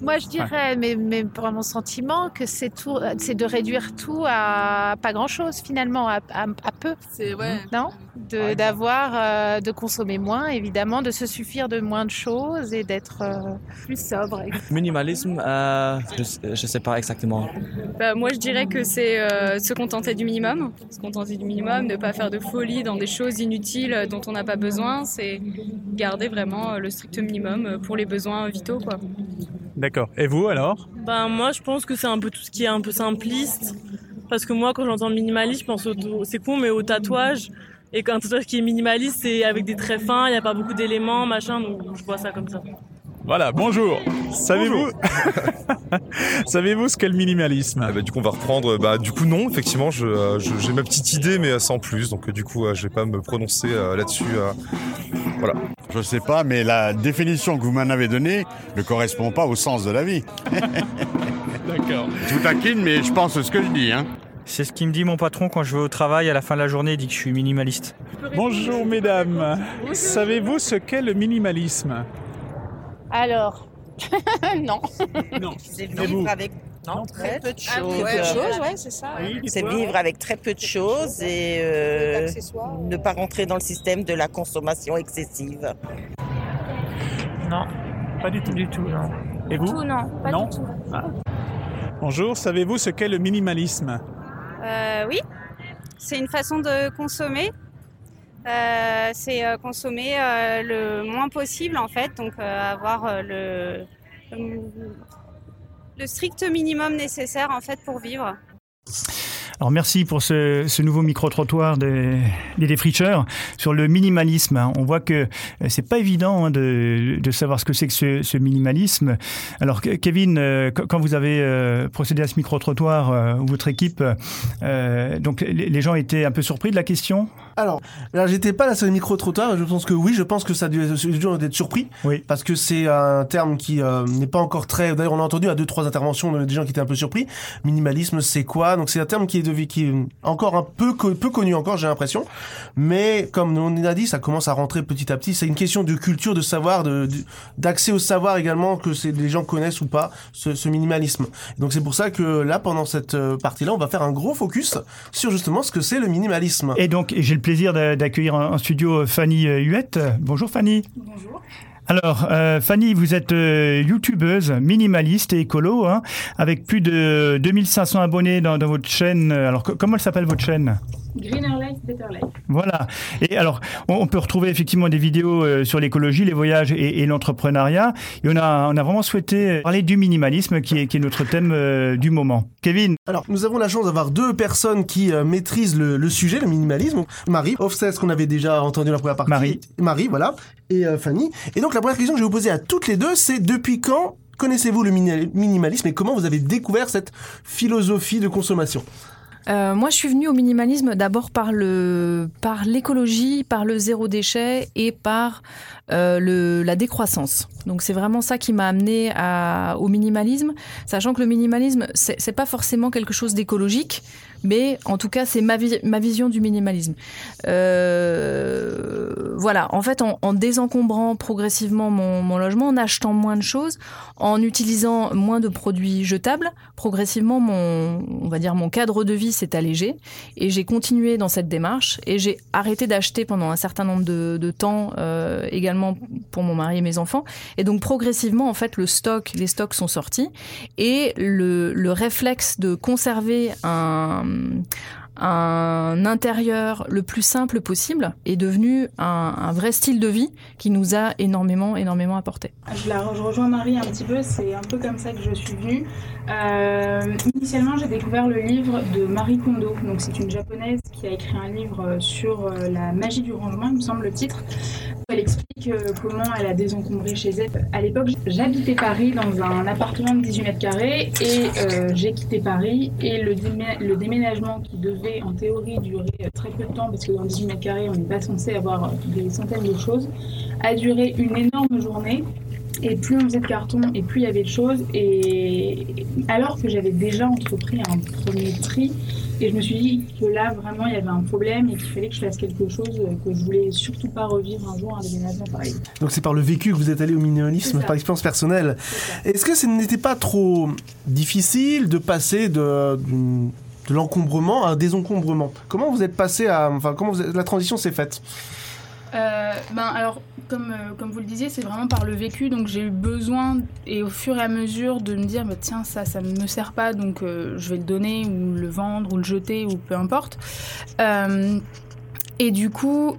Moi, je dirais, mais, mais pour mon sentiment, que c'est tout, c'est de réduire tout à pas grand-chose finalement, à, à- à peu. C'est ouais. Non? De- D'avoir, euh, de consommer moins, évidemment, de se suffire de moins de choses et d'être euh, plus sobre. Minimalisme, euh, je ne sais pas exactement. Bah, moi, je dirais que c'est euh, se contenter du minimum. Se contenter du minimum, ne pas faire de folie dans des choses inutiles euh, dont on n'a pas besoin. C'est garder vraiment euh, le strict minimum pour les besoins vitaux. Quoi. D'accord. Et vous alors? Ben moi je pense que c'est un peu tout ce qui est un peu simpliste. Parce que moi quand j'entends minimaliste, je pense au, c'est con mais au tatouage. Et qu'un tatouage qui est minimaliste, c'est avec des traits fins, il n'y a pas beaucoup d'éléments, machin, donc je vois ça comme ça. Voilà, bonjour. Savez-vous Savez-vous ce qu'est le minimalisme? Ah bah, du coup, on va reprendre. Bah, du coup, non, effectivement, je, euh, je- j'ai ma petite idée, mais euh, sans plus. Donc, euh, du coup, euh, je vais pas me prononcer euh, là-dessus. euh. voilà. Je sais pas, mais la définition que vous m'en avez donnée ne correspond pas au sens de la vie. D'accord. Je vous taquine, mais je pense ce que je dis. Hein. C'est ce qui me dit mon patron quand je vais au travail à la fin de la journée, il dit que je suis minimaliste. Bonjour mesdames. Savez-vous ce qu'est le minimalisme? Alors, non. Non. C'est vivre avec très peu de choses. très peu de choses, ouais, c'est ça. C'est vivre avec très peu de choses et euh, ne pas rentrer dans le système de la consommation excessive. Non. Pas du tout. Du tout, non. Et vous Tout, non, pas Non du tout. Ah. Bonjour, savez-vous ce qu'est le minimalisme? Euh, oui, c'est une façon de consommer. Euh, c'est euh, consommer euh, le moins possible en fait, donc euh, avoir le, le strict minimum nécessaire en fait pour vivre. Alors merci pour ce, ce nouveau micro-trottoir des, des défricheurs sur le minimalisme. hein. On voit que euh, c'est pas évident hein, de, de savoir ce que c'est que ce, ce minimalisme. Alors Ke- Kevin, euh, quand vous avez euh, procédé à ce micro-trottoir, votre équipe, euh, donc les, gens étaient un peu surpris de la question? Alors, là, j'étais pas là sur le micro-trottoir. Je pense que oui, je pense que ça a dû être surpris. Oui. Parce que c'est un terme qui euh, n'est pas encore très. D'ailleurs, on a entendu à deux, trois interventions de- des gens qui étaient un peu surpris. Minimalisme, c'est quoi? Donc, c'est un terme qui est, de, qui est encore un peu, peu connu encore, j'ai l'impression. Mais comme on a dit, ça commence à rentrer petit à petit. C'est une question de culture, de savoir, de- de- d'accès au savoir également que c'est les gens connaissent ou pas ce, ce minimalisme. Donc, c'est pour ça que là, pendant cette euh, partie-là, on va faire un gros focus sur justement ce que c'est le minimalisme. Et donc, j'ai le plaisir d'a- d'accueillir en studio Fanny euh, Huette. Bonjour Fanny. Bonjour. Alors, euh, Fanny, vous êtes euh, youtubeuse, minimaliste et écolo, hein, avec plus de 2500 abonnés dans, dans votre chaîne. Alors, co- comment elle s'appelle votre chaîne? Greener Life, Better Life. Voilà. Et alors, on, peut retrouver effectivement des vidéos euh, sur l'écologie, les voyages et, et l'entrepreneuriat. Et on a, on a vraiment souhaité parler du minimalisme, qui est, qui est notre thème euh, du moment. Kevin? Alors, nous avons la chance d'avoir deux personnes qui euh, maîtrisent le, le sujet, le minimalisme. Marie, Offset, qu'on avait déjà entendu dans la première partie. Marie. Marie, voilà. Et euh, Fanny. Et donc, la première question que je vais vous poser à toutes les deux, c'est depuis quand connaissez-vous le mini- minimalisme et comment vous avez découvert cette philosophie de consommation? Euh, moi, je suis venue au minimalisme d'abord par le par l'écologie, par le zéro déchet et par euh, le, la décroissance. Donc, c'est vraiment ça qui m'a amené au minimalisme, sachant que le minimalisme, c'est pas forcément quelque chose d'écologique, mais en tout cas, c'est ma, vi- ma vision du minimalisme. Euh, voilà, en fait, en, en désencombrant progressivement mon, logement, en achetant moins de choses, en utilisant moins de produits jetables, progressivement, mon, on va dire, mon cadre de vie s'est allégé. Et j'ai continué dans cette démarche et j'ai arrêté d'acheter pendant un certain nombre de, de temps, euh, également pour mon mari et mes enfants. Et donc, progressivement, en fait, le stock, les stocks sont sortis et le, le réflexe de conserver un, un intérieur le plus simple possible est devenu un, vrai style de vie qui nous a énormément, énormément apporté. Je rejoins Marie un petit peu, c'est un peu comme ça que je suis venue. Euh, initialement, j'ai découvert le livre de Marie Kondo. Donc, c'est une japonaise qui a écrit un livre sur euh, la magie du rangement, il me semble le titre. Elle explique euh, comment elle a désencombré chez elle. À l'époque, j'habitais Paris dans un appartement de 18 mètres carrés et euh, j'ai quitté Paris. Et le, le déménagement qui devait en théorie durer euh, très peu de temps, parce que dans 18 mètres carrés, on n'est pas censé avoir des centaines de choses, a duré une énorme journée. Et plus on faisait de carton et plus il y avait de choses. Et alors que j'avais déjà entrepris un premier tri, et je me suis dit que là vraiment il y avait un problème et qu'il fallait que je fasse quelque chose que je voulais surtout pas revivre un jour un déménagement pareil. Donc, c'est par le vécu que vous êtes allé au minimalisme, par expérience personnelle. Est-ce que ce n'était pas trop difficile de passer de, l'encombrement à un désencombrement? Comment vous êtes passé à. Enfin, comment vous êtes- la transition s'est faite? Euh, ben alors, comme, euh, comme vous le disiez, c'est vraiment par le vécu. Donc j'ai eu besoin, et au fur et à mesure, de me dire, bah, tiens, ça, ça ne me sert pas, donc euh, je vais le donner, ou le vendre, ou le jeter, ou peu importe. Et du coup,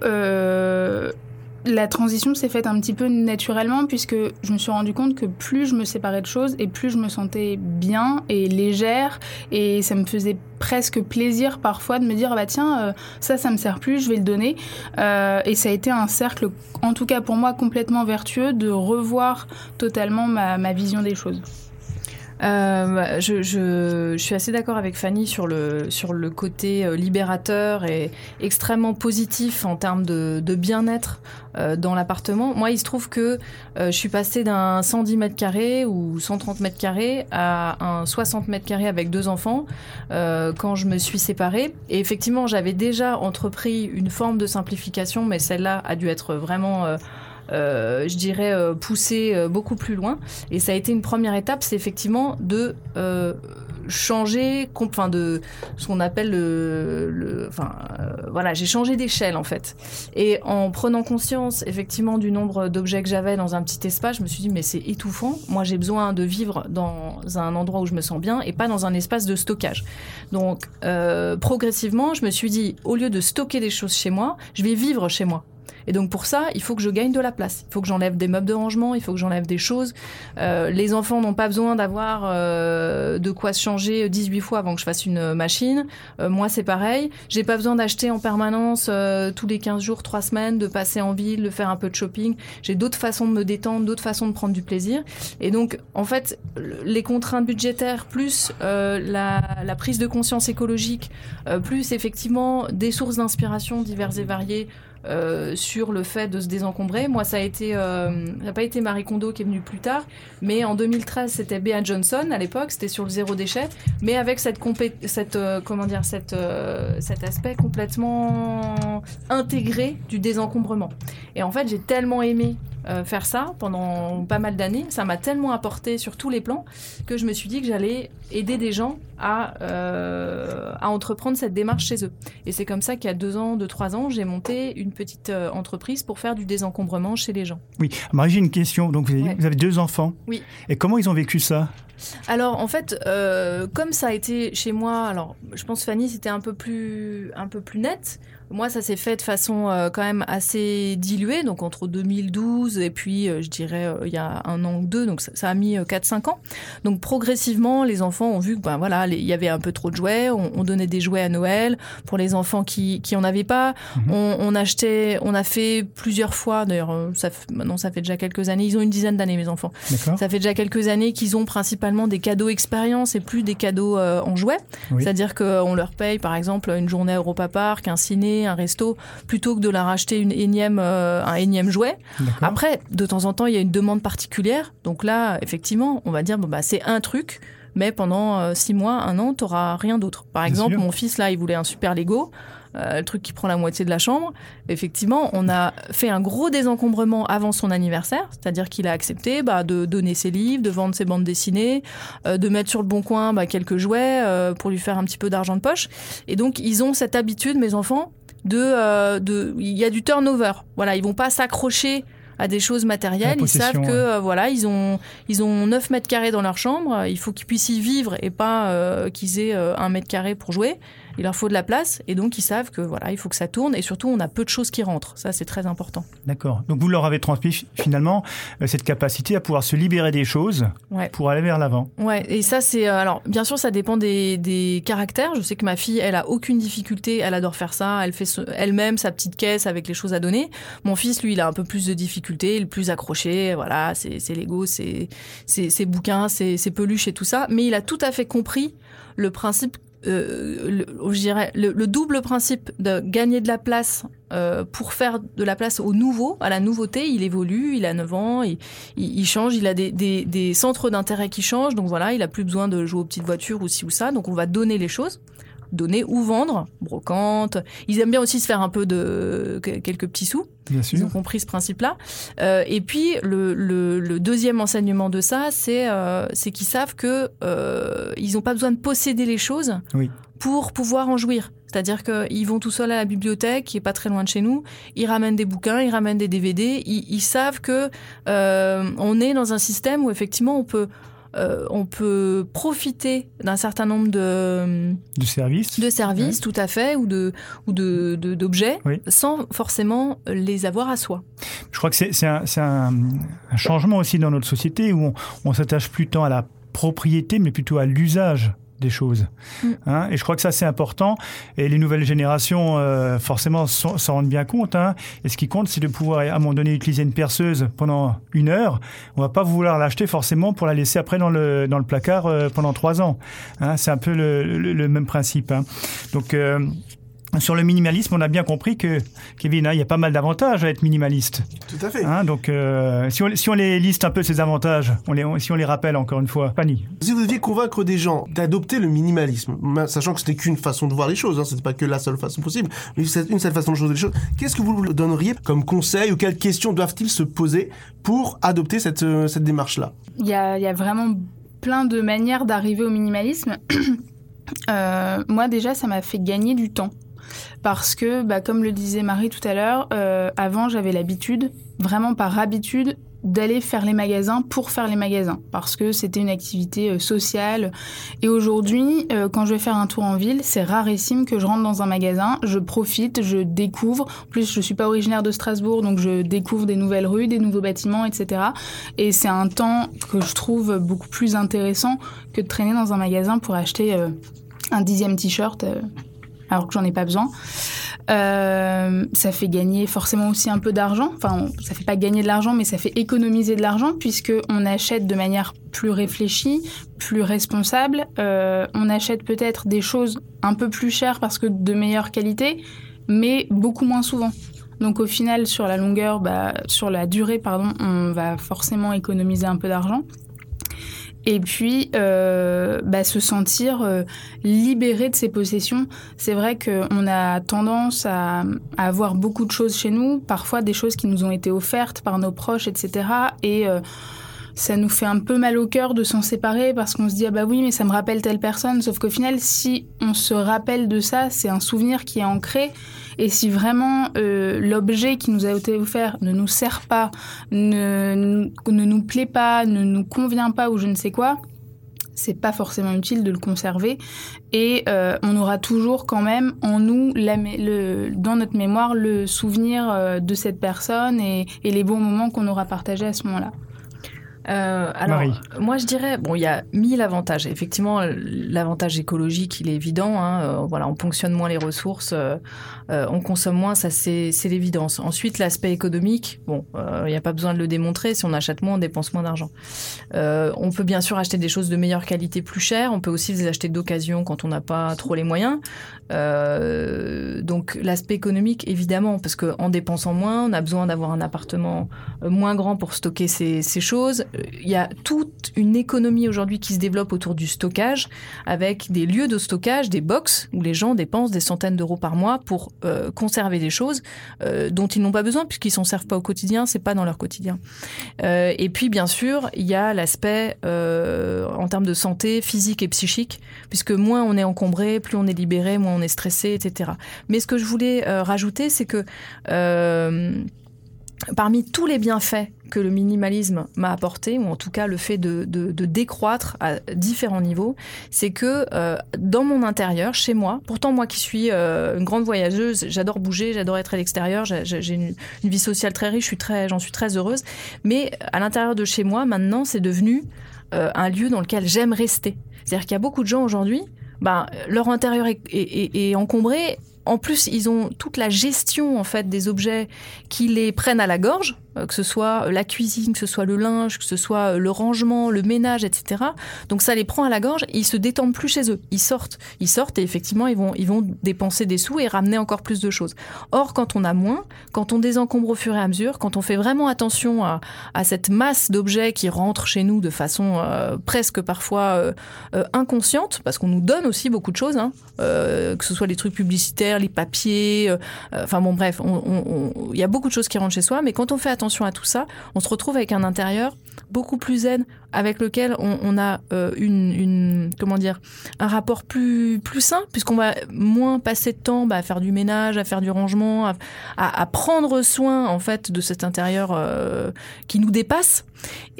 la transition s'est faite un petit peu naturellement, puisque je me suis rendu compte que plus je me séparais de choses, et plus je me sentais bien et légère, et ça me faisait presque plaisir parfois de me dire, ah bah tiens, euh, ça, ça me sert plus, je vais le donner. Euh, et ça a été un cercle, en tout cas pour moi, complètement vertueux de revoir totalement ma, ma vision des choses. Euh, je, suis assez d'accord avec Fanny sur le, sur le côté euh, libérateur et extrêmement positif en termes de, bien-être euh, dans l'appartement. Moi, il se trouve que je suis passée d'un 110 mètres carrés ou 130 mètres carrés à un 60 mètres carrés avec deux enfants quand je me suis séparée. Et effectivement, j'avais déjà entrepris une forme de simplification, mais celle-là a dû être vraiment... euh, je dirais, euh, pousser euh, beaucoup plus loin. Et ça a été une première étape, c'est effectivement de euh, changer, enfin de ce qu'on appelle le, enfin voilà, j'ai changé d'échelle en fait. Et en prenant conscience effectivement du nombre d'objets que j'avais dans un petit espace, je me suis dit mais c'est étouffant. Moi j'ai besoin de vivre dans un endroit où je me sens bien et pas dans un espace de stockage. Donc progressivement, je me suis dit au lieu de stocker des choses chez moi, je vais vivre chez moi. Et donc pour ça, il faut que je gagne de la place. Il faut que j'enlève des meubles de rangement, il faut que j'enlève des choses. Euh, les enfants n'ont pas besoin d'avoir euh, de quoi se changer 18 fois avant que je fasse une machine. Euh, moi, c'est pareil. J'ai pas besoin d'acheter en permanence euh, tous les 15 jours, 3 semaines, de passer en ville, de faire un peu de shopping. J'ai d'autres façons de me détendre, d'autres façons de prendre du plaisir. Et donc, en fait, le- les contraintes budgétaires plus euh, la, la prise de conscience écologique, euh, plus effectivement des sources d'inspiration diverses et variées euh, sur le fait de se désencombrer. Moi, ça a été, euh, n'a pas été Marie Kondo qui est venue plus tard, mais en 2013, c'était Bea Johnson à l'époque, c'était sur le zéro déchet, mais avec cette, cette euh, comment dire, cette, euh, cet aspect complètement intégré du désencombrement. Et en fait, j'ai tellement aimé euh, faire ça pendant pas mal d'années, ça m'a tellement apporté sur tous les plans que je me suis dit que j'allais aider des gens à, euh, à entreprendre cette démarche chez eux. Et c'est comme ça qu'il y a deux ans, deux, trois ans, j'ai monté une petite euh, entreprise pour faire du désencombrement chez les gens. Oui, Marie, j'ai une question. Donc, vous avez, Ouais. vous avez deux enfants. Oui. Et comment ils ont vécu ça? Alors en fait, euh, comme ça a été chez moi, alors je pense Fanny c'était un peu plus un peu plus net. Moi, ça s'est fait de façon euh, quand même assez diluée, donc entre 2012 et puis euh, je dirais euh, il y a un an ou deux, donc ça, ça a mis 4-5 ans. Donc progressivement, les enfants ont vu que ben voilà, les- il y avait un peu trop de jouets. On, on donnait des jouets à Noël pour les enfants qui qui en avaient pas. On, on achetait, on a fait plusieurs fois. D'ailleurs, ça maintenant ça fait déjà quelques années. Ils ont une dizaine d'années mes enfants. Ça fait déjà quelques années qu'ils ont principalement des cadeaux expérience et plus des cadeaux en jouets. Oui. C'est-à-dire qu'on leur paye par exemple une journée à Europa Park, un ciné, un resto, plutôt que de leur acheter une énième, euh, un énième jouet. Après, de temps en temps, il y a une demande particulière. Donc là, effectivement, on va dire, bon, bah, c'est un truc. Mais pendant euh, six mois, un an, tu rien d'autre. Par Bien exemple, sûr. mon fils, là, il voulait un super Lego. euh, le truc qui prend la moitié de la chambre. Effectivement, on a fait un gros désencombrement avant son anniversaire, c'est-à-dire qu'il a accepté bah, de donner ses livres, de vendre ses bandes dessinées, euh, de mettre sur le bon coin bah, quelques jouets euh, pour lui faire un petit peu d'argent de poche. Et donc, ils ont cette habitude, mes enfants, de, euh, de, il y a du turnover. Voilà, ils vont pas s'accrocher à des choses matérielles. Ils savent que euh, voilà, ils ont ils ont 9 mètres carrés dans leur chambre. Il faut qu'ils puissent y vivre et pas euh, qu'ils aient euh, un mètre carré pour jouer. Il leur faut de la place et donc ils savent que voilà, il faut que ça tourne et surtout on a peu de choses qui rentrent. Ça c'est très important. D'accord. Donc, vous leur avez transmis fi- finalement euh, cette capacité à pouvoir se libérer des choses Ouais. pour aller vers l'avant. Ouais, et ça c'est euh, alors bien sûr ça dépend des, des caractères. Je sais que ma fille, elle a aucune difficulté, elle adore faire ça, elle fait elle-même sa petite caisse avec les choses à donner. Mon fils, lui, il a un peu plus de difficultés, il est plus accroché, voilà, c'est Lego, c'est c'est ses bouquins, c'est ses peluches et tout ça, mais il a tout à fait compris le principe euh, le, je dirais le, le double principe de gagner de la place euh, pour faire de la place au nouveau, à la nouveauté. Il évolue, il a 9 ans, il, il, il change, il a des, des, des centres d'intérêt qui changent. Donc voilà, il a plus besoin de jouer aux petites voitures ou ci ou ça. Donc on va donner les choses donner ou vendre, brocante. Ils aiment bien aussi se faire un peu de que- quelques petits sous. Bien Ils ont compris ce principe-là. Euh, et puis le, le, le deuxième enseignement de ça, c'est euh, c'est qu'ils savent que euh, ils n'ont pas besoin de posséder les choses Oui. pour pouvoir en jouir. C'est-à-dire qu'ils vont tout seuls à la bibliothèque, qui est pas très loin de chez nous. Ils ramènent des bouquins, ils ramènent des DVD. Ils, ils savent que on est dans un système où effectivement on peut euh, on peut profiter d'un certain nombre de Du service. de services, tout à fait, ou de ou de d'objets, Oui. sans forcément les avoir à soi. Je crois que c'est c'est un, c'est un- un changement aussi dans notre société où on, on s'attache plus tant à la propriété, mais plutôt à l'usage des choses. Mm. Hein, et je crois que ça, c'est important. Et les nouvelles générations, euh, forcément, s'en rendent bien compte. Hein. Et ce qui compte, c'est de pouvoir, à un moment donné, utiliser une perceuse pendant une heure. On va pas vouloir l'acheter forcément pour la laisser après dans le, dans le placard euh, pendant trois ans. Hein, c'est un peu le, le- le même principe. Donc... euh, sur le minimalisme, on a bien compris que, Kevin, hein, il y a pas mal d'avantages à être minimaliste. Tout à fait. Hein, donc, euh, si, on, si on les liste un peu ces avantages, on les, si on les rappelle encore une fois, Fanny. Si vous deviez convaincre des gens d'adopter le minimalisme, ma- sachant que c'était qu'une façon de voir les choses, hein, c'était pas que la seule façon possible, mais c'est une seule façon de voir les choses, qu'est-ce que vous leur donneriez comme conseil ou quelles questions doivent-ils se poser pour adopter cette, euh, cette démarche-là? Il y a, il y a vraiment plein de manières d'arriver au minimalisme. Euh, moi, déjà, ça m'a fait gagner du temps. Parce que, bah, comme le disait Marie tout à l'heure, euh, avant, j'avais l'habitude, vraiment par habitude, d'aller faire les magasins pour faire les magasins, parce que c'était une activité euh, sociale. Et aujourd'hui, euh, quand je vais faire un tour en ville, c'est rarissime que je rentre dans un magasin, je profite, je découvre. En plus, je suis pas originaire de Strasbourg, donc je découvre des nouvelles rues, des nouveaux bâtiments, etc. Et c'est un temps que je trouve beaucoup plus intéressant que de traîner dans un magasin pour acheter un dixième t-shirt alors que j'en ai pas besoin. Euh, ça fait gagner forcément aussi un peu d'argent. Enfin, ça fait pas gagner de l'argent, mais ça fait économiser de l'argent puisque on achète de manière plus réfléchie, plus responsable. Euh, on achète peut-être des choses un peu plus chères parce que de meilleure qualité, mais beaucoup moins souvent. Donc au final, sur la longueur, bah, sur la durée, pardon, on va forcément économiser un peu d'argent et puis euh, bah, se sentir euh, libéré de ses possessions. C'est vrai qu'on a tendance à, à, avoir beaucoup de choses chez nous, parfois des choses qui nous ont été offertes par nos proches, etc. Et euh, ça nous fait un peu mal au cœur de s'en séparer parce qu'on se dit ah bah oui mais ça me rappelle telle personne. Sauf qu'au final si on se rappelle de ça c'est un souvenir qui est ancré. Et si vraiment euh, l'objet qui nous a été offert ne nous sert pas, ne, ne nous plaît pas, ne nous convient pas ou je ne sais quoi, c'est pas forcément utile de le conserver. Et euh, on aura toujours quand même en nous dans notre mémoire le souvenir euh, de cette personne et les bons moments qu'on aura partagés à ce moment-là. Euh, alors, moi je dirais, bon, il y a mille avantages. Effectivement, l'avantage écologique, il est évident. Hein, euh, voilà, on ponctionne moins les ressources, euh, euh on consomme moins, ça c'est l'évidence. Ensuite, l'aspect économique, bon, il n'y a pas besoin de le démontrer. Si on achète moins, on dépense moins d'argent. on peut bien sûr acheter des choses de meilleure qualité plus chères. On peut aussi les acheter d'occasion quand on n'a pas trop les moyens. Donc l'aspect économique, évidemment, parce qu'en dépensant moins, on a besoin d'avoir un appartement moins grand pour stocker ces, choses il y a toute une économie aujourd'hui qui se développe autour du stockage, avec des lieux de stockage, des box, où les gens dépensent des centaines d'euros par mois pour euh, conserver des choses euh, dont ils n'ont pas besoin, puisqu'ils s'en servent pas au quotidien, c'est pas dans leur quotidien. Euh, et puis, bien sûr, il y a l'aspect en termes de santé physique et psychique, puisque moins on est encombré, plus on est libéré, moins on est stressé, etc. Mais ce que je voulais rajouter, c'est que parmi tous les bienfaits que le minimalisme m'a apporté, ou en tout cas le fait de, décroître à différents niveaux, c'est que euh, dans mon intérieur, chez moi, pourtant moi qui suis euh, une grande voyageuse, j'adore bouger, j'adore être à l'extérieur, j'ai une, vie sociale très riche, j'en suis, très heureuse, mais à l'intérieur de chez moi, maintenant, c'est devenu euh, un lieu dans lequel j'aime rester. C'est-à-dire qu'il y a beaucoup de gens aujourd'hui, ben, leur intérieur est encombré en plus, ils ont toute la gestion en fait des objets qui les prennent à la gorge. Euh, que ce soit la cuisine, que ce soit le linge, que ce soit euh, le rangement, le ménage, etc. Donc ça les prend à la gorge, ils se détendent plus chez eux, ils sortent, ils sortent et effectivement ils vont, ils vont dépenser des sous et ramener encore plus de choses. Or quand on a moins, quand on désencombre au fur et à mesure, quand on fait vraiment attention à, à cette masse d'objets qui rentrent chez nous de façon euh, presque parfois inconsciente, parce qu'on nous donne aussi beaucoup de choses, hein, que ce soit les trucs publicitaires, les papiers, enfin bon bref, il y a beaucoup de choses qui rentrent chez soi, mais quand on fait attention attention à tout ça, on se retrouve avec un intérieur beaucoup plus zen, avec lequel on, a euh, une, comment dire, un rapport plus plus sain, puisqu'on va moins passer de temps bah, à faire du ménage, à faire du rangement, à, prendre soin en fait de cet intérieur euh, qui nous dépasse,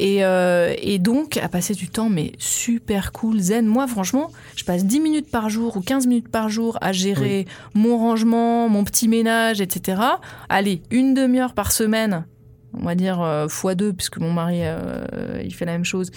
euh, et, donc à passer du temps mais super cool, zen. Moi franchement, je passe 10 minutes par jour ou 15 minutes par jour à gérer mon rangement, mon petit ménage, etc. Allez, une demi-heure par semaine on va dire euh, fois deux puisque mon mari euh, il fait la même chose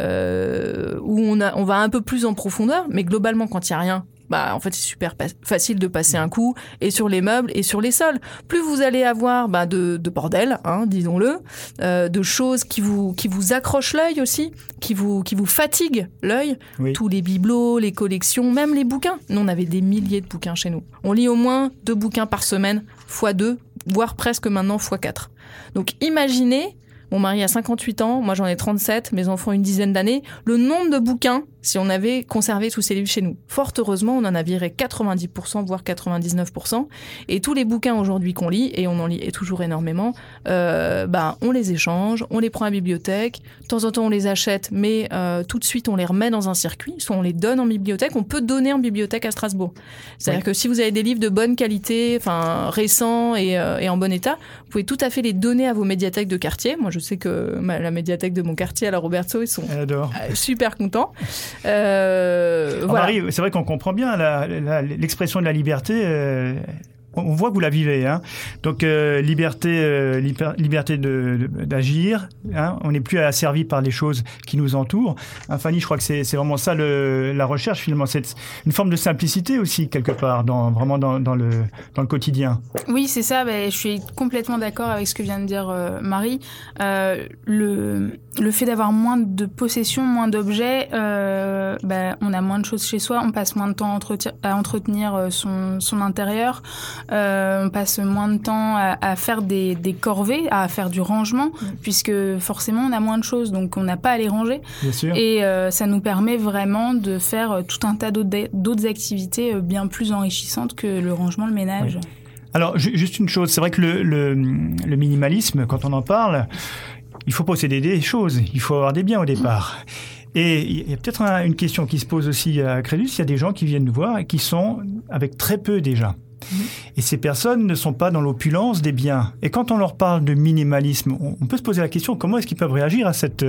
euh, où on a on va un peu plus en profondeur mais globalement quand il y a rien bah en fait c'est super facile de passer un coup et sur les meubles et sur les sols. Plus vous allez avoir bah, de, de bordel hein, disons-le de choses qui vous qui vous accrochent l'œil aussi qui vous qui vous fatiguent l'œil. Tous les bibelots les collections même les bouquins. Nous on avait des milliers de bouquins chez nous. On lit au moins deux bouquins par semaine fois deux voire presque maintenant fois quatre. Donc imaginez, mon mari a 58 ans, moi j'en ai 37, mes enfants une dizaine d'années, le nombre de bouquins si on avait conservé tous ces livres chez nous. Fort heureusement, on en a viré 90%, voire 99%. Et tous les bouquins aujourd'hui qu'on lit, et on en lit toujours énormément, euh, ben, on les échange, on les prend à la bibliothèque. De temps en temps, on les achète, mais euh, tout de suite, on les remet dans un circuit. Soit on les donne en bibliothèque, on peut donner en bibliothèque à Strasbourg. C'est-à-dire que si vous avez des livres de bonne qualité, enfin récents et, euh, et en bon état, vous pouvez tout à fait les donner à vos médiathèques de quartier. Moi, je sais que ma- la médiathèque de mon quartier à la Roberto, ils sont super contents. Euh, voilà. Marie, c'est vrai qu'on comprend bien l'expression de la liberté. euh, on voit que vous la vivez. Hein. Donc, euh, liberté, euh, liber- liberté de- de- d'agir. hein. On n'est plus asservi par les choses qui nous entourent. Hein, Fanny, je crois que c'est vraiment ça le- la recherche, finalement. C'est une forme de simplicité aussi, quelque part, dans, vraiment dans, dans le, dans le quotidien. Oui, c'est ça. ben, je suis complètement d'accord avec ce que vient de dire euh, Marie. Le, le fait d'avoir moins de possessions, moins d'objets, ben, on a moins de choses chez soi, on passe moins de temps à, entreti- à entretenir son, son intérieur, euh, on passe moins de temps à, à faire des, des corvées, à faire du rangement, puisque forcément on a moins de choses, donc on n'a pas à les ranger. Bien sûr. Et euh, ça nous permet vraiment de faire euh, tout un tas d'autres activités bien plus enrichissantes que le rangement, le ménage. Alors, ju- juste une chose, c'est vrai que le, le- le minimalisme, quand on en parle, il faut posséder des choses, il faut avoir des biens au départ. Et il y a peut-être un- une question qui se pose aussi à Crédus, il y a des gens qui viennent nous voir et qui sont avec très peu déjà. Et ces personnes ne sont pas dans l'opulence des biens. Et quand on leur parle de minimalisme, on, peut se poser la question comment est-ce qu'ils peuvent réagir à cette,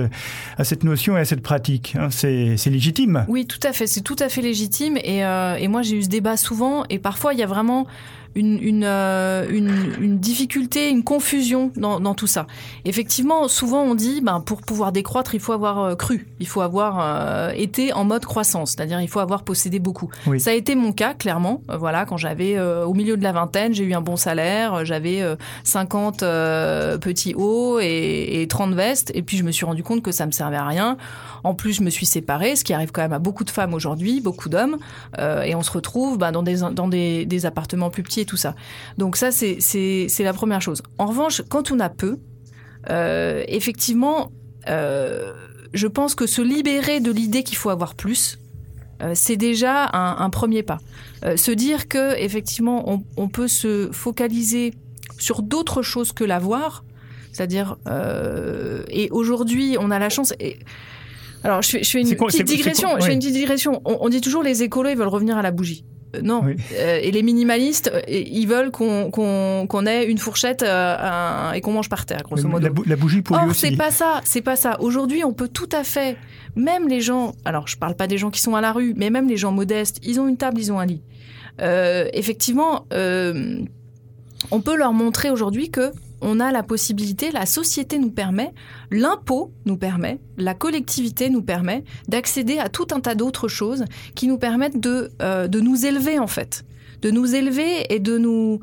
à cette notion et à cette pratique hein? C'est légitime. Oui, tout à fait. C'est tout à fait légitime. Euh, et moi, j'ai eu ce débat souvent. Et parfois, il y a vraiment une, une, euh, une, une difficulté, une confusion dans, dans tout ça. Effectivement, souvent, on dit, ben, pour pouvoir décroître, il faut avoir euh, cru. Il faut avoir euh, été en mode croissance. C'est-à-dire, il faut avoir possédé beaucoup. Oui. Ça a été mon cas, clairement. Voilà, quand j'avais euh, au milieu de la vingtaine, j'ai eu un bon salaire. J'avais euh, 50 euh, petits hauts et, et 30 vestes. Et puis, je me suis rendu compte que ça me servait à rien. En plus, je me suis séparée, ce qui arrive quand même à beaucoup de femmes aujourd'hui, beaucoup d'hommes, euh, et on se retrouve bah, dans, des, appartements plus petits et tout ça. Donc ça, c'est- la première chose. En revanche, quand on a peu, euh, effectivement, euh, je pense que se libérer de l'idée qu'il faut avoir plus, c'est déjà un, premier pas. Se dire que effectivement, on, peut se focaliser sur d'autres choses que l'avoir, c'est-à-dire et aujourd'hui, on a la chance. Alors, je fais, je fais une quoi- petite digression. quoi- Je fais ouais. une petite digression. On, on dit toujours les écolos, ils veulent revenir à la bougie. Euh, non. Euh, et les minimalistes, euh, ils veulent qu'on ait une fourchette euh, un- et qu'on mange par terre, grosso modo. La, bou- la bougie pour Or, c'est pas ça, c'est pas ça. Aujourd'hui, on peut tout à fait, même les gens, alors je parle pas des gens qui sont à la rue, mais même les gens modestes, ils ont une table, ils ont un lit. Effectivement, on peut leur montrer aujourd'hui que on a la possibilité, la société nous permet, l'impôt nous permet, la collectivité nous permet d'accéder à tout un tas d'autres choses qui nous permettent de, euh, de nous élever en fait, de nous élever et de nous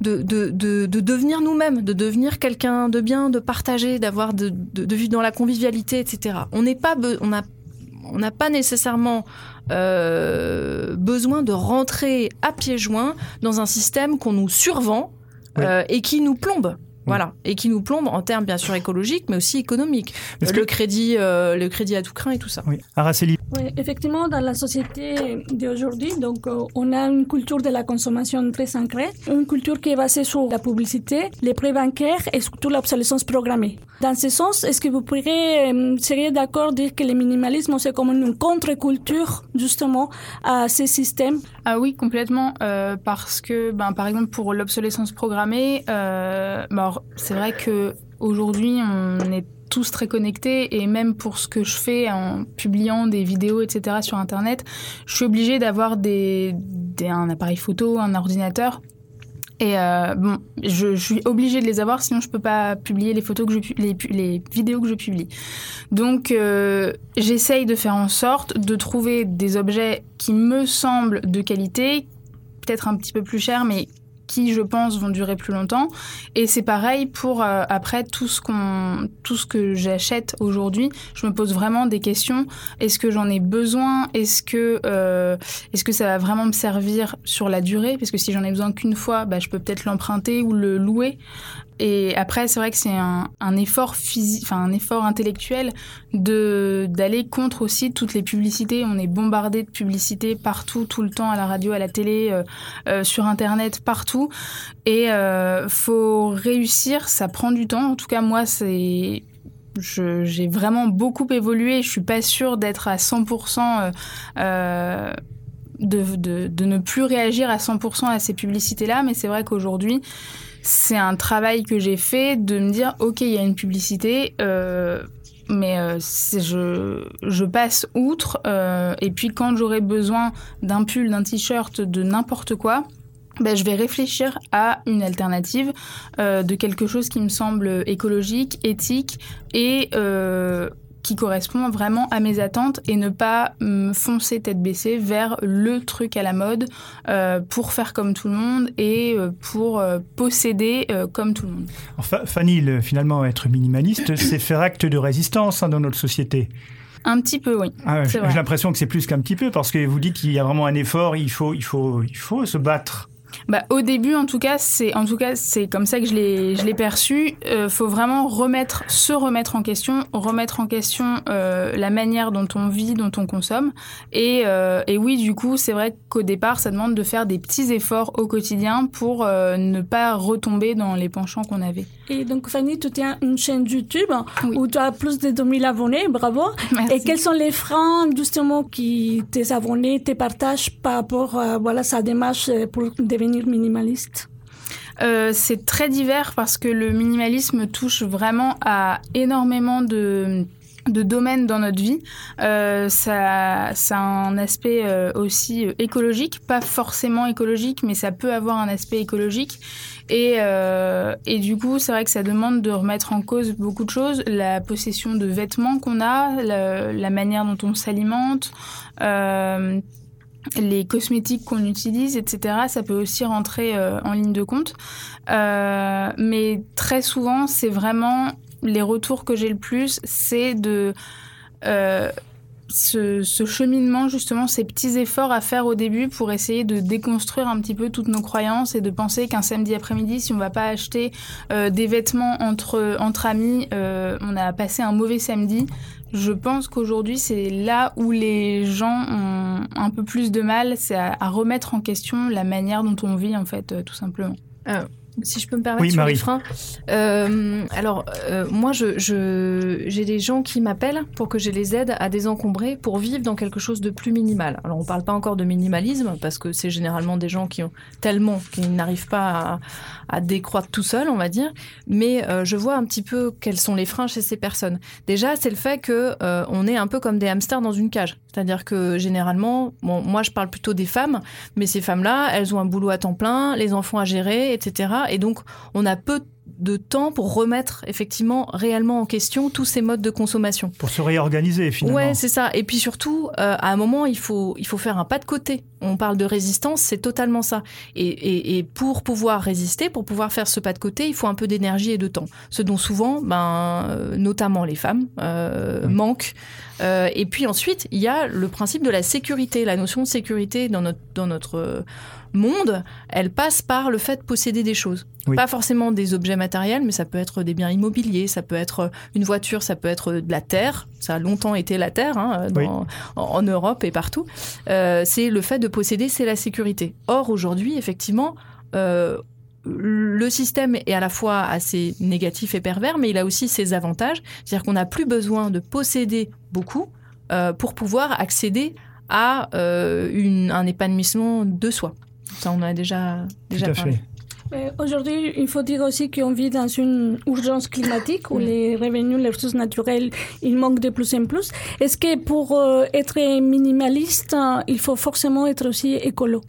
de, de, de, de devenir nous-mêmes, de devenir quelqu'un de bien, de partager, d'avoir de, vivre dans la convivialité, etc. On n'est pas, on a, on n'a pas nécessairement euh, besoin de rentrer à pieds joints dans un système qu'on nous survend euh, et qui nous plombe. Voilà, et qui nous plombe en termes bien sûr écologiques, mais aussi économiques. Est-ce Euh, que- Le crédit, euh, le crédit à tout craint et tout ça. Oui. Araceli. Oui, effectivement, dans la société d'aujourd'hui, donc, euh, on a une culture de la consommation très ancrée, une culture qui est basée sur la publicité, les prêts bancaires et surtout l'obsolescence programmée. Dans ce sens, est-ce que vous pourriez, euh, seriez d'accord dire que le minimalisme, c'est comme une contre-culture, justement, à ces systèmes? Ah oui, complètement. euh, parce que, ben, par exemple, pour l'obsolescence programmée, euh, ben, c'est vrai que aujourd'hui, on est tous très connectés et même pour ce que je fais en publiant des vidéos, etc. sur Internet, je suis obligée d'avoir un appareil photo, un ordinateur. Et euh, bon, je, suis obligée de les avoir, sinon je peux pas publier les photos que je les, vidéos que je publie. Donc euh, j'essaye de faire en sorte de trouver des objets qui me semblent de qualité, peut-être un petit peu plus chers, mais qui, je pense, vont durer plus longtemps. Et c'est pareil pour euh, après tout ce qu'on, tout ce que j'achète aujourd'hui. Je me pose vraiment des questions. Est-ce que j'en ai besoin? Est-ce que, euh, est-ce que ça va vraiment me servir sur la durée? Parce que si j'en ai besoin qu'une fois, bah, je peux peut-être l'emprunter ou le louer. Et après, c'est vrai que c'est un, effort physique, enfin un effort intellectuel de d'aller contre aussi toutes les publicités. On est bombardé de publicités partout, tout le temps, à la radio, à la télé, euh, euh, sur Internet, partout. Et euh, faut réussir, ça prend du temps. En tout cas, moi, c'est j'ai vraiment beaucoup évolué. Je suis pas sûre d'être à 100%. Euh, de, de, de, ne plus réagir à 100% à ces publicités-là, mais c'est vrai qu'aujourd'hui, c'est un travail que j'ai fait de me dire, ok, il y a une publicité, euh, mais euh, je, passe outre, euh, et puis quand j'aurai besoin d'un pull, d'un t-shirt, de n'importe quoi, ben, je vais réfléchir à une alternative de quelque chose qui me semble écologique, éthique et qui correspond vraiment à mes attentes et ne pas me foncer tête baissée vers le truc à la mode euh, pour faire comme tout le monde et euh, pour euh, posséder euh, comme tout le monde. Enfin, Fanny, le, finalement, être minimaliste, c'est faire acte de résistance hein, dans notre société. Un petit peu, oui. Ah, J'ai l'impression que c'est plus qu'un petit peu parce que vous dites qu'il y a vraiment un effort, il faut, il faut, il faut se battre. Bah, au début, en tout cas, c'est en tout cas c'est comme ça que je l'ai je l'ai perçu. Euh, faut vraiment remettre, se remettre en question, remettre en question euh, la manière dont on vit, dont on consomme. Et, euh, et oui, du coup, c'est vrai qu'au départ, ça demande de faire des petits efforts au quotidien pour euh, ne pas retomber dans les penchants qu'on avait. Et donc, Fanny, tu tiens une chaîne YouTube où tu as plus de 2000 abonnés, bravo. Merci. Et quels sont les freins, justement, qui tes abonnés te partagent par rapport à voilà, sa démarche euh, pour devenir minimaliste? Euh, c'est très divers parce que le minimalisme touche vraiment à énormément de de domaines dans notre vie. Euh, ça, ça a un aspect euh, aussi euh, écologique, pas forcément écologique, mais ça peut avoir un aspect écologique. Et, euh, et du coup, c'est vrai que ça demande de remettre en cause beaucoup de choses, la possession de vêtements qu'on a, la, manière dont on s'alimente. Euh, les cosmétiques qu'on utilise, etc., ça peut aussi rentrer euh, en ligne de compte. Mais très souvent, c'est vraiment les retours que j'ai le plus, c'est de ce, cheminement, justement, ces petits efforts à faire au début pour essayer de déconstruire un petit peu toutes nos croyances et de penser qu'un samedi après-midi, si on va pas acheter euh, des vêtements entre, entre amis, euh, on a passé un mauvais samedi. Je pense qu'aujourd'hui, c'est là où les gens ont un peu plus de mal, c'est à, à remettre en question la manière dont on vit, en fait, euh, tout simplement. Si je peux me permettre Oui, sur Marie. les freins. Euh, alors, euh, moi, je- j'ai des gens qui m'appellent pour que je les aide à désencombrer pour vivre dans quelque chose de plus minimal. Alors, on parle pas encore de minimalisme parce que c'est généralement des gens qui ont tellement qu'ils n'arrivent pas à, à décroître tout seuls, on va dire. Mais euh, je vois un petit peu quels sont les freins chez ces personnes. Déjà, c'est le fait que on est un peu comme des hamsters dans une cage. C'est-à-dire que généralement, bon, moi, je parle plutôt des femmes, mais ces femmes-là, elles ont un boulot à temps plein, les enfants à gérer, etc. Et donc, on a peu de temps pour remettre effectivement réellement en question tous ces modes de consommation. Pour se réorganiser, finalement. Ouais, c'est ça. Et puis surtout, euh, à un moment, il faut, il faut faire un pas de côté. On parle de résistance, c'est totalement ça. Et, et, et pour pouvoir résister, pour pouvoir faire ce pas de côté, il faut un peu d'énergie et de temps. Ce dont souvent, ben, euh, notamment les femmes, euh, manquent. Euh, et puis ensuite, il y a le principe de la sécurité. La notion de sécurité dans notre, dans notre euh, monde, elle passe par le fait de posséder des choses. Oui. Pas forcément des objets matériels, mais ça peut être des biens immobiliers, ça peut être une voiture, ça peut être de la terre. Ça a longtemps été la terre hein, dans- Oui. en, en Europe et partout. Euh, c'est le fait de posséder, c'est la sécurité. Or aujourd'hui, effectivement. euh, le système est à la fois assez négatif et pervers, mais il a aussi ses avantages. C'est-à-dire qu'on n'a plus besoin de posséder beaucoup euh, pour pouvoir accéder à euh, une- un épanouissement de soi. Ça, on en a déjà, déjà parlé. Euh, Aujourd'hui, il faut dire aussi qu'on vit dans une urgence climatique où les revenus, les ressources naturelles, ils manquent de plus en plus. Est-ce que pour être minimaliste, il faut forcément être aussi écolo?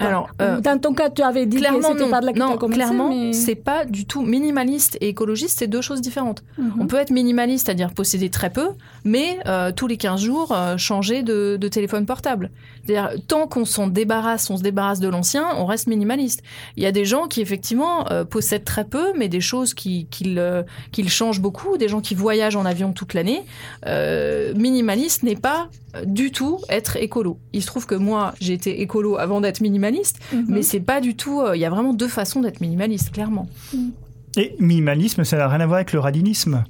Alors, euh, dans ton cas, tu avais dit que Clairement, c'était non. par là que non commencé. clairement, mais- c'est pas du tout minimaliste et écologiste, c'est deux choses différentes. Mhm. On peut être minimaliste, c'est-à-dire posséder très peu, mais euh, tous les 15 jours, euh, changer de, de téléphone portable. C'est-à-dire, tant qu'on s'en débarrasse, on se débarrasse de l'ancien, on reste minimaliste. Il y a des gens qui, effectivement, possèdent très peu, mais des choses qui- qu'ils changent beaucoup, des gens qui voyagent en avion toute l'année. Minimaliste n'est pas du tout être écolo. Il se trouve que moi, j'ai été écolo avant d'être minimaliste, Mhm. mais c'est pas du tout. euh, Il y a vraiment deux façons d'être minimaliste, clairement. Et minimalisme, ça n'a rien à voir avec le radinisme.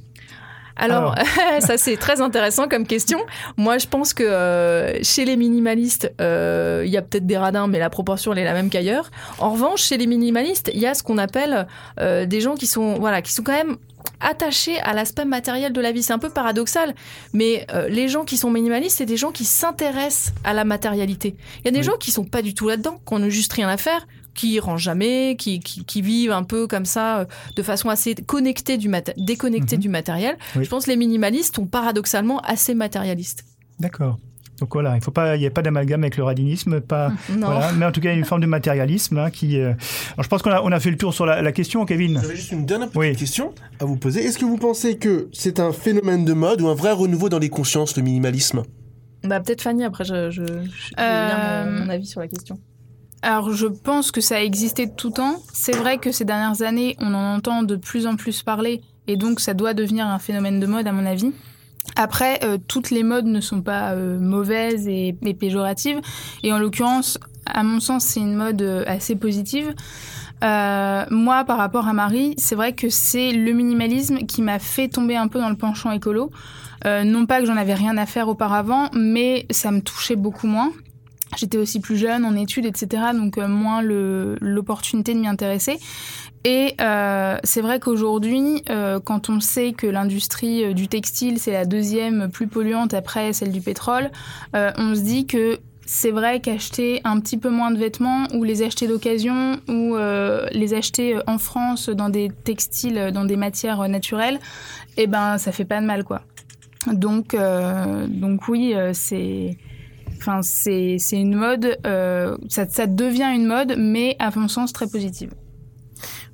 Alors, ça c'est très intéressant comme question. Moi, je pense que euh, chez les minimalistes, euh, il y a peut-être des radins, mais la proportion elle est la même qu'ailleurs. En revanche, chez les minimalistes, il y a ce qu'on appelle euh, des gens qui sont, voilà, qui sont quand même attachés à l'aspect matériel de la vie. C'est un peu paradoxal, mais euh, les gens qui sont minimalistes, c'est des gens qui s'intéressent à la matérialité. Il y a des gens qui sont pas du tout là-dedans, qui n'ont juste rien à faire, qui rangent jamais, qui, qui, qui vivent un peu comme ça, euh, de façon assez connectée du déconnectée du matériel. Oui. Je pense que les minimalistes sont paradoxalement assez matérialistes. D'accord. Donc voilà, il faut pas, il n'y a pas d'amalgame avec le radinisme, pas. Non. Voilà, mais en tout cas, il y a une forme de matérialisme hein, qui. euh, Alors, je pense qu'on a, on a fait le tour sur la, la question, Kevin. J'avais juste une dernière petite question à vous poser. Est-ce que vous pensez que c'est un phénomène de mode ou un vrai renouveau dans les consciences, le minimalisme? Bah, peut-être Fanny, après, je, je, je, Euh, mon, mon avis sur la question. Alors, je pense que ça a existé de tout temps. C'est vrai que ces dernières années, on en entend de plus en plus parler, et donc ça doit devenir un phénomène de mode, à mon avis. Après, euh, toutes les modes ne sont pas euh, mauvaises et, péjoratives, et en l'occurrence, à mon sens, c'est une mode euh, assez positive. Moi, par rapport à Marie, c'est vrai que c'est le minimalisme qui m'a fait tomber un peu dans le penchant écolo. Non pas que j'en avais rien à faire auparavant, mais ça me touchait beaucoup moins. J'étais aussi plus jeune en études, etc. Donc moins l'opportunité de m'y intéresser. Et euh, c'est vrai qu'aujourd'hui, euh, quand on sait que l'industrie euh, du textile, c'est la deuxième plus polluante après celle du pétrole, euh, on se dit que c'est vrai qu'acheter un petit peu moins de vêtements ou les acheter d'occasion ou euh, les acheter euh, en France dans des textiles, dans des matières naturelles, eh ben ça fait pas de mal quoi. Donc, donc oui, c'est, enfin c'est, une mode, ça, ça devient une mode, mais à mon sens très positive.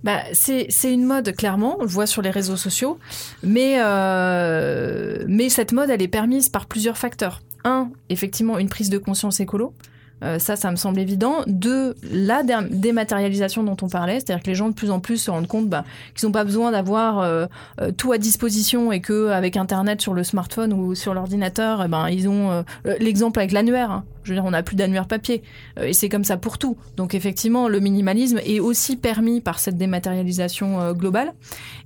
Bah, c'est une mode, clairement, on le voit sur les réseaux sociaux, mais, euh, mais cette mode, elle est permise par plusieurs facteurs. Un, effectivement, une prise de conscience écolo. Euh, ça, ça me semble évident. Deux, la dé- dématérialisation dont on parlait, c'est-à-dire que les gens de plus en plus se rendent compte bah, qu'ils n'ont pas besoin d'avoir euh, euh, tout à disposition et que avec Internet sur le smartphone ou sur l'ordinateur, eh ben ils ont l'exemple avec l'annuaire. hein. Je veux dire, on n'a plus d'annuaire papier et c'est comme ça pour tout. Donc effectivement, le minimalisme est aussi permis par cette dématérialisation globale.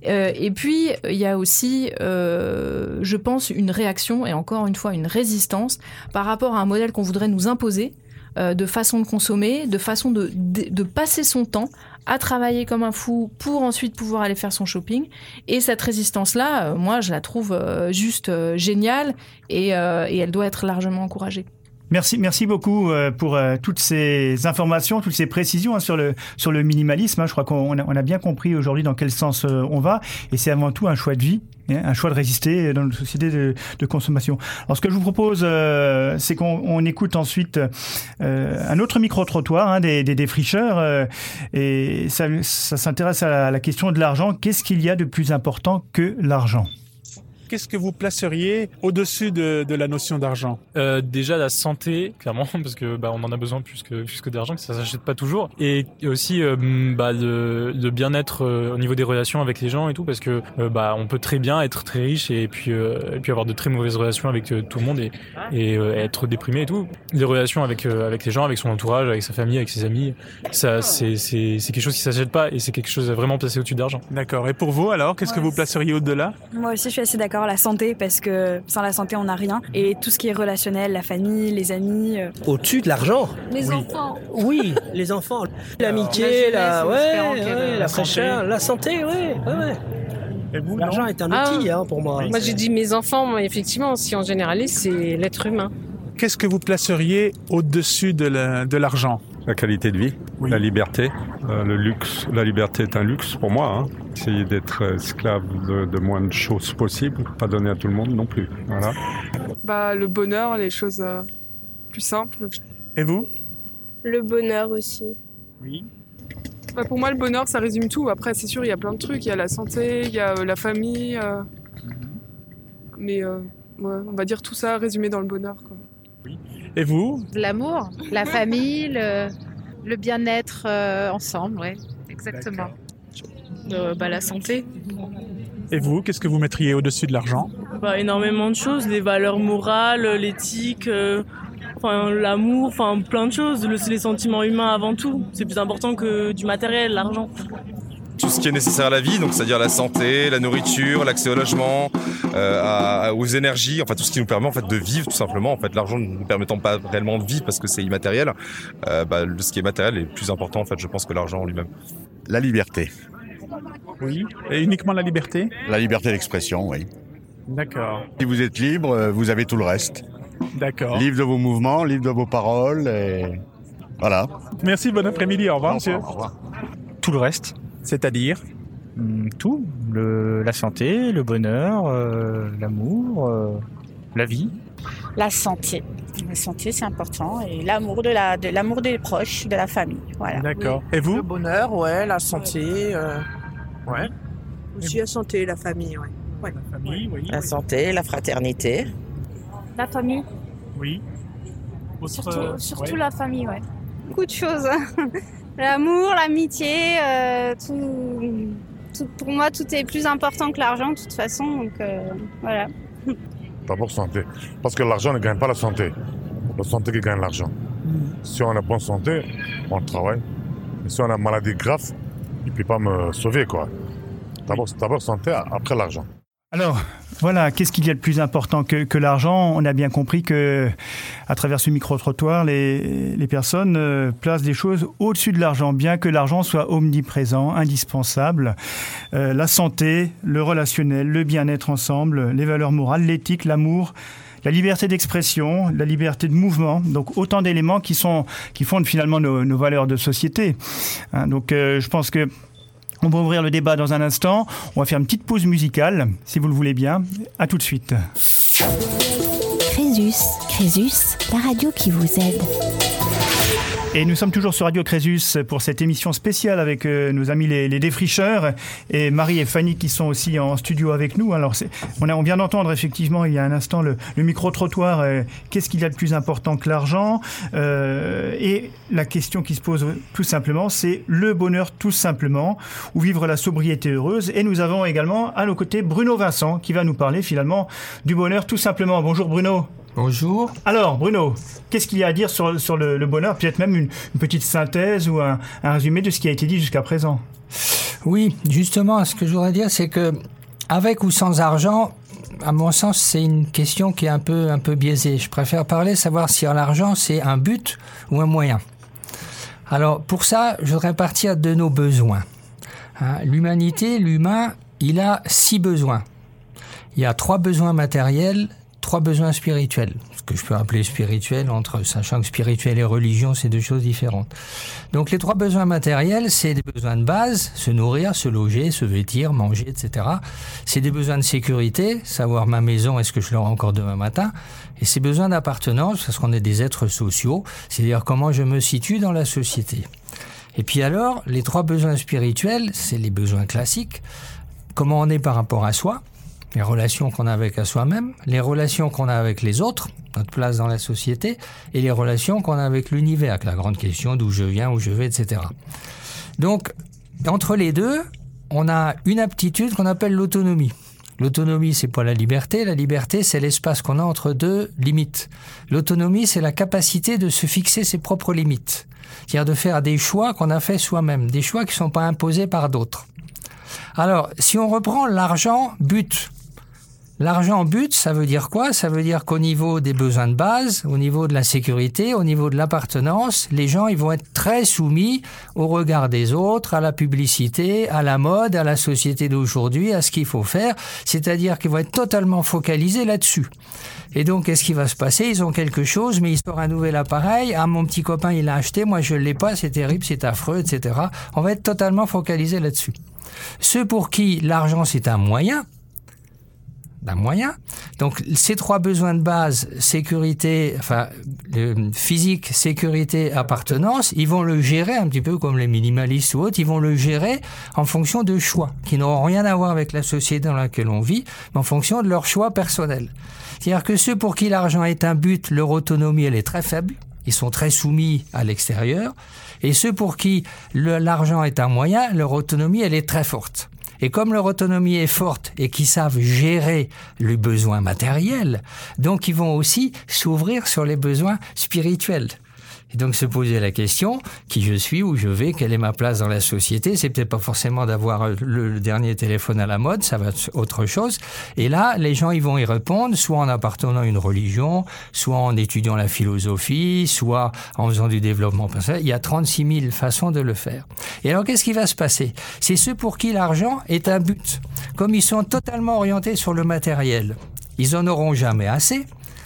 Et puis il y a aussi, je pense, une réaction et encore une fois une résistance par rapport à un modèle qu'on voudrait nous imposer euh, de façon de consommer, de façon de, de, passer son temps à travailler comme un fou pour ensuite pouvoir aller faire son shopping. Et cette résistance-là, euh, moi, je la trouve euh, juste géniale et elle doit être largement encouragée. Merci, merci beaucoup euh, pour euh, toutes ces informations, toutes ces précisions hein, sur le sur le minimalisme. hein. Je crois qu'on a, bien compris aujourd'hui dans quel sens euh, on va, et c'est avant tout un choix de vie, hein, un choix de résister dans notre société de, de consommation. Alors, ce que je vous propose, c'est qu'on on écoute ensuite un autre micro trottoir hein, des, des défricheurs, et ça, s'intéresse à la question de l'argent. Qu'est-ce qu'il y a de plus important que l'argent? Qu'est-ce que vous placeriez au-dessus de, de la notion d'argent? Euh, déjà la santé, clairement, parce que bah, on en a besoin plus que plus que d'argent, que ça s'achète pas toujours, et aussi euh, bah, le, le bien-être euh, au niveau des relations avec les gens et tout, parce que euh, bah on peut très bien être très riche et puis euh, et puis avoir de très mauvaises relations avec euh, tout le monde et et euh, être déprimé et tout. Les relations avec euh, avec les gens, avec son entourage, avec sa famille, avec ses amis, ça c'est c'est c'est quelque chose qui s'achète pas et c'est quelque chose à vraiment placer au-dessus d'argent. D'accord. Et pour vous alors, qu'est-ce que vous placeriez au-delà? Moi aussi, je suis assez d'accord. La santé, parce que sans la santé, on n'a rien. Et tout ce qui est relationnel, la famille, les amis. euh, Au-dessus de l'argent Les Oui. enfants. Oui, les enfants. L'amitié, La la, ouais, qu'elle- la fraîcheur, santé. la santé, ouais. L'argent est un outil Ah. hein, pour moi. Moi, j'ai dit mes enfants, moi, effectivement, si on généralise, c'est l'être humain. Qu'est-ce que vous placeriez au-dessus de la- de l'argent? La qualité de vie, la liberté, euh, le luxe. La liberté est un luxe pour moi. Hein. Essayer d'être esclave de, de moins de choses possibles, pas donner à tout le monde non plus. Voilà. Bah, le bonheur, les choses euh, plus simples. Et vous? Le bonheur aussi. Oui. Bah, pour moi, le bonheur, ça résume tout. Après, c'est sûr, il y a plein de trucs. Il y a la santé, il y a euh, la famille. euh, Mais euh, ouais, on va dire tout ça résumé dans le bonheur. Quoi. Et vous L'amour, la famille, le, le bien-être euh, ensemble, ouais, exactement. Euh, bah, la santé. Et vous, qu'est-ce que vous mettriez au-dessus de l'argent Bah, énormément de choses, les valeurs morales, l'éthique, euh, enfin l'amour, enfin plein de choses. Le- les sentiments humains avant tout. C'est plus important que du matériel, l'argent. Tout ce qui est nécessaire à la vie, donc c'est-à-dire la santé, la nourriture, l'accès au logement, euh, à- aux énergies, enfin tout ce qui nous permet en fait de vivre tout simplement. En fait, l'argent ne nous permettant pas réellement de vivre parce que c'est immatériel, euh, bah, ce qui est matériel est plus important en fait, je pense que l'argent en lui-même. La liberté. Oui. Et uniquement la liberté? La liberté d'expression, oui. D'accord. Si vous êtes libre, euh, vous avez tout le reste. D'accord. Libre de vos mouvements, libre de vos paroles, et voilà. Merci, bon après-midi. Au revoir, monsieur. Au revoir. Tout le reste. C'est-à-dire Hum, Tout. Le, la santé, le bonheur, euh, l'amour, euh, la vie. La santé. La santé, c'est important. Et l'amour de la, de l'amour des proches, de la famille. Voilà. D'accord. Et vous Le bonheur, ouais, la santé. euh, ouais. Aussi la santé, la famille, ouais. ouais. La famille, oui. La santé, la fraternité. La famille. Oui. Surtout, surtout la famille, ouais. Beaucoup de choses. L'amour, l'amitié, euh, tout, tout- Pour moi, tout est plus important que l'argent, de toute façon. Donc euh, voilà. D'abord santé. Parce que l'argent ne gagne pas la santé. La santé qui gagne l'argent. Si on a bonne santé, on travaille. Mais si on a une maladie grave, il ne peut pas me sauver, quoi. D'abord, d'abord santé, après l'argent. Alors, voilà, qu'est-ce qu'il y a de plus important que, l'argent? On a bien compris que, à travers ce micro-trottoir, les, personnes euh, placent des choses au-dessus de l'argent, bien que l'argent soit omniprésent, indispensable. Euh, la santé, le relationnel, le bien-être ensemble, les valeurs morales, l'éthique, l'amour. La liberté d'expression, la liberté de mouvement, donc autant d'éléments qui sont qui fondent finalement nos, nos valeurs de société. Hein, donc, euh, je pense que on va ouvrir le débat dans un instant. On va faire une petite pause musicale, si vous le voulez bien. À tout de suite. Crésus, Crésus, la radio qui vous aide. Et nous sommes toujours sur Radio Crésus pour cette émission spéciale avec euh, nos amis les, les défricheurs et Marie et Fanny qui sont aussi en studio avec nous. Alors, on, a, on vient d'entendre effectivement il y a un instant le, le micro-trottoir. euh, Qu'est-ce qu'il y a de plus important que l'argent Euh, Et la question qui se pose tout simplement, c'est le bonheur tout simplement ou vivre la sobriété heureuse. Et nous avons également à nos côtés Bruno Vincent qui va nous parler finalement du bonheur tout simplement. Bonjour Bruno. Bonjour. Alors, Bruno, qu'est-ce qu'il y a à dire sur, sur le, le bonheur? Peut-être même une, une petite synthèse ou un, un résumé de ce qui a été dit jusqu'à présent. Oui, justement, ce que je voudrais dire, c'est que avec ou sans argent, à mon sens, c'est une question qui est un peu, un peu biaisée. Je préfère parler, savoir si l'argent, c'est un but ou un moyen. Alors, pour ça, je voudrais partir de nos besoins. Hein, L'humanité, l'humain, il a six besoins. Il y a trois besoins matériels, trois besoins spirituels. Ce que je peux appeler spirituel, entre, sachant que spirituel et religion, c'est deux choses différentes. Donc les trois besoins matériels, c'est des besoins de base, se nourrir, se loger, se vêtir, manger, etc. C'est des besoins de sécurité, savoir ma maison, est-ce que je l'aurai encore demain matin. Et c'est besoins d'appartenance, parce qu'on est des êtres sociaux, c'est-à-dire comment je me situe dans la société. Et puis alors, les trois besoins spirituels, c'est les besoins classiques. Comment on est par rapport à soi, les relations qu'on a avec soi-même, les relations qu'on a avec les autres, notre place dans la société, et les relations qu'on a avec l'univers, avec la grande question d'où je viens, où je vais, etc. Donc, entre les deux, on a une aptitude qu'on appelle l'autonomie. L'autonomie, c'est pas la liberté. La liberté, c'est l'espace qu'on a entre deux limites. L'autonomie, c'est la capacité de se fixer ses propres limites. C'est-à-dire de faire des choix qu'on a fait soi-même, des choix qui ne sont pas imposés par d'autres. Alors, si on reprend l'argent but, L'argent but, ça veut dire quoi? Ça veut dire qu'au niveau des besoins de base, au niveau de la sécurité, au niveau de l'appartenance, les gens ils vont être très soumis au regard des autres, à la publicité, à la mode, à la société d'aujourd'hui, à ce qu'il faut faire. C'est-à-dire qu'ils vont être totalement focalisés là-dessus. Et donc, qu'est-ce qui va se passer? Ils ont quelque chose, mais ils sortent un nouvel appareil. Ah, mon petit copain, il l'a acheté, moi je ne l'ai pas, c'est terrible, c'est affreux, etc. On va être totalement focalisé là-dessus. Ceux pour qui l'argent c'est un moyen, d'un moyen. Donc ces trois besoins de base, sécurité, enfin physique, sécurité, appartenance, ils vont le gérer un petit peu comme les minimalistes ou autres, ils vont le gérer en fonction de choix qui n'auront rien à voir avec la société dans laquelle on vit, mais en fonction de leurs choix personnels. C'est-à-dire que ceux pour qui l'argent est un but, leur autonomie elle est très faible. Ils sont très soumis à l'extérieur. Et ceux pour qui l'argent est un moyen, leur autonomie, elle est très forte. Et comme leur autonomie est forte et qu'ils savent gérer les besoins matériels, donc ils vont aussi s'ouvrir sur les besoins spirituels. Et donc se poser la question, qui je suis, où je vais, quelle est ma place dans la société, c'est peut-être pas forcément d'avoir le, dernier téléphone à la mode, ça va être autre chose. Et là, les gens, ils vont y répondre, soit en appartenant à une religion, soit en étudiant la philosophie, soit en faisant du développement personnel. Il y a 36 000 façons de le faire. Et alors, qu'est-ce qui va se passer? C'est ceux pour qui l'argent est un but. Comme ils sont totalement orientés sur le matériel, ils en auront jamais assez.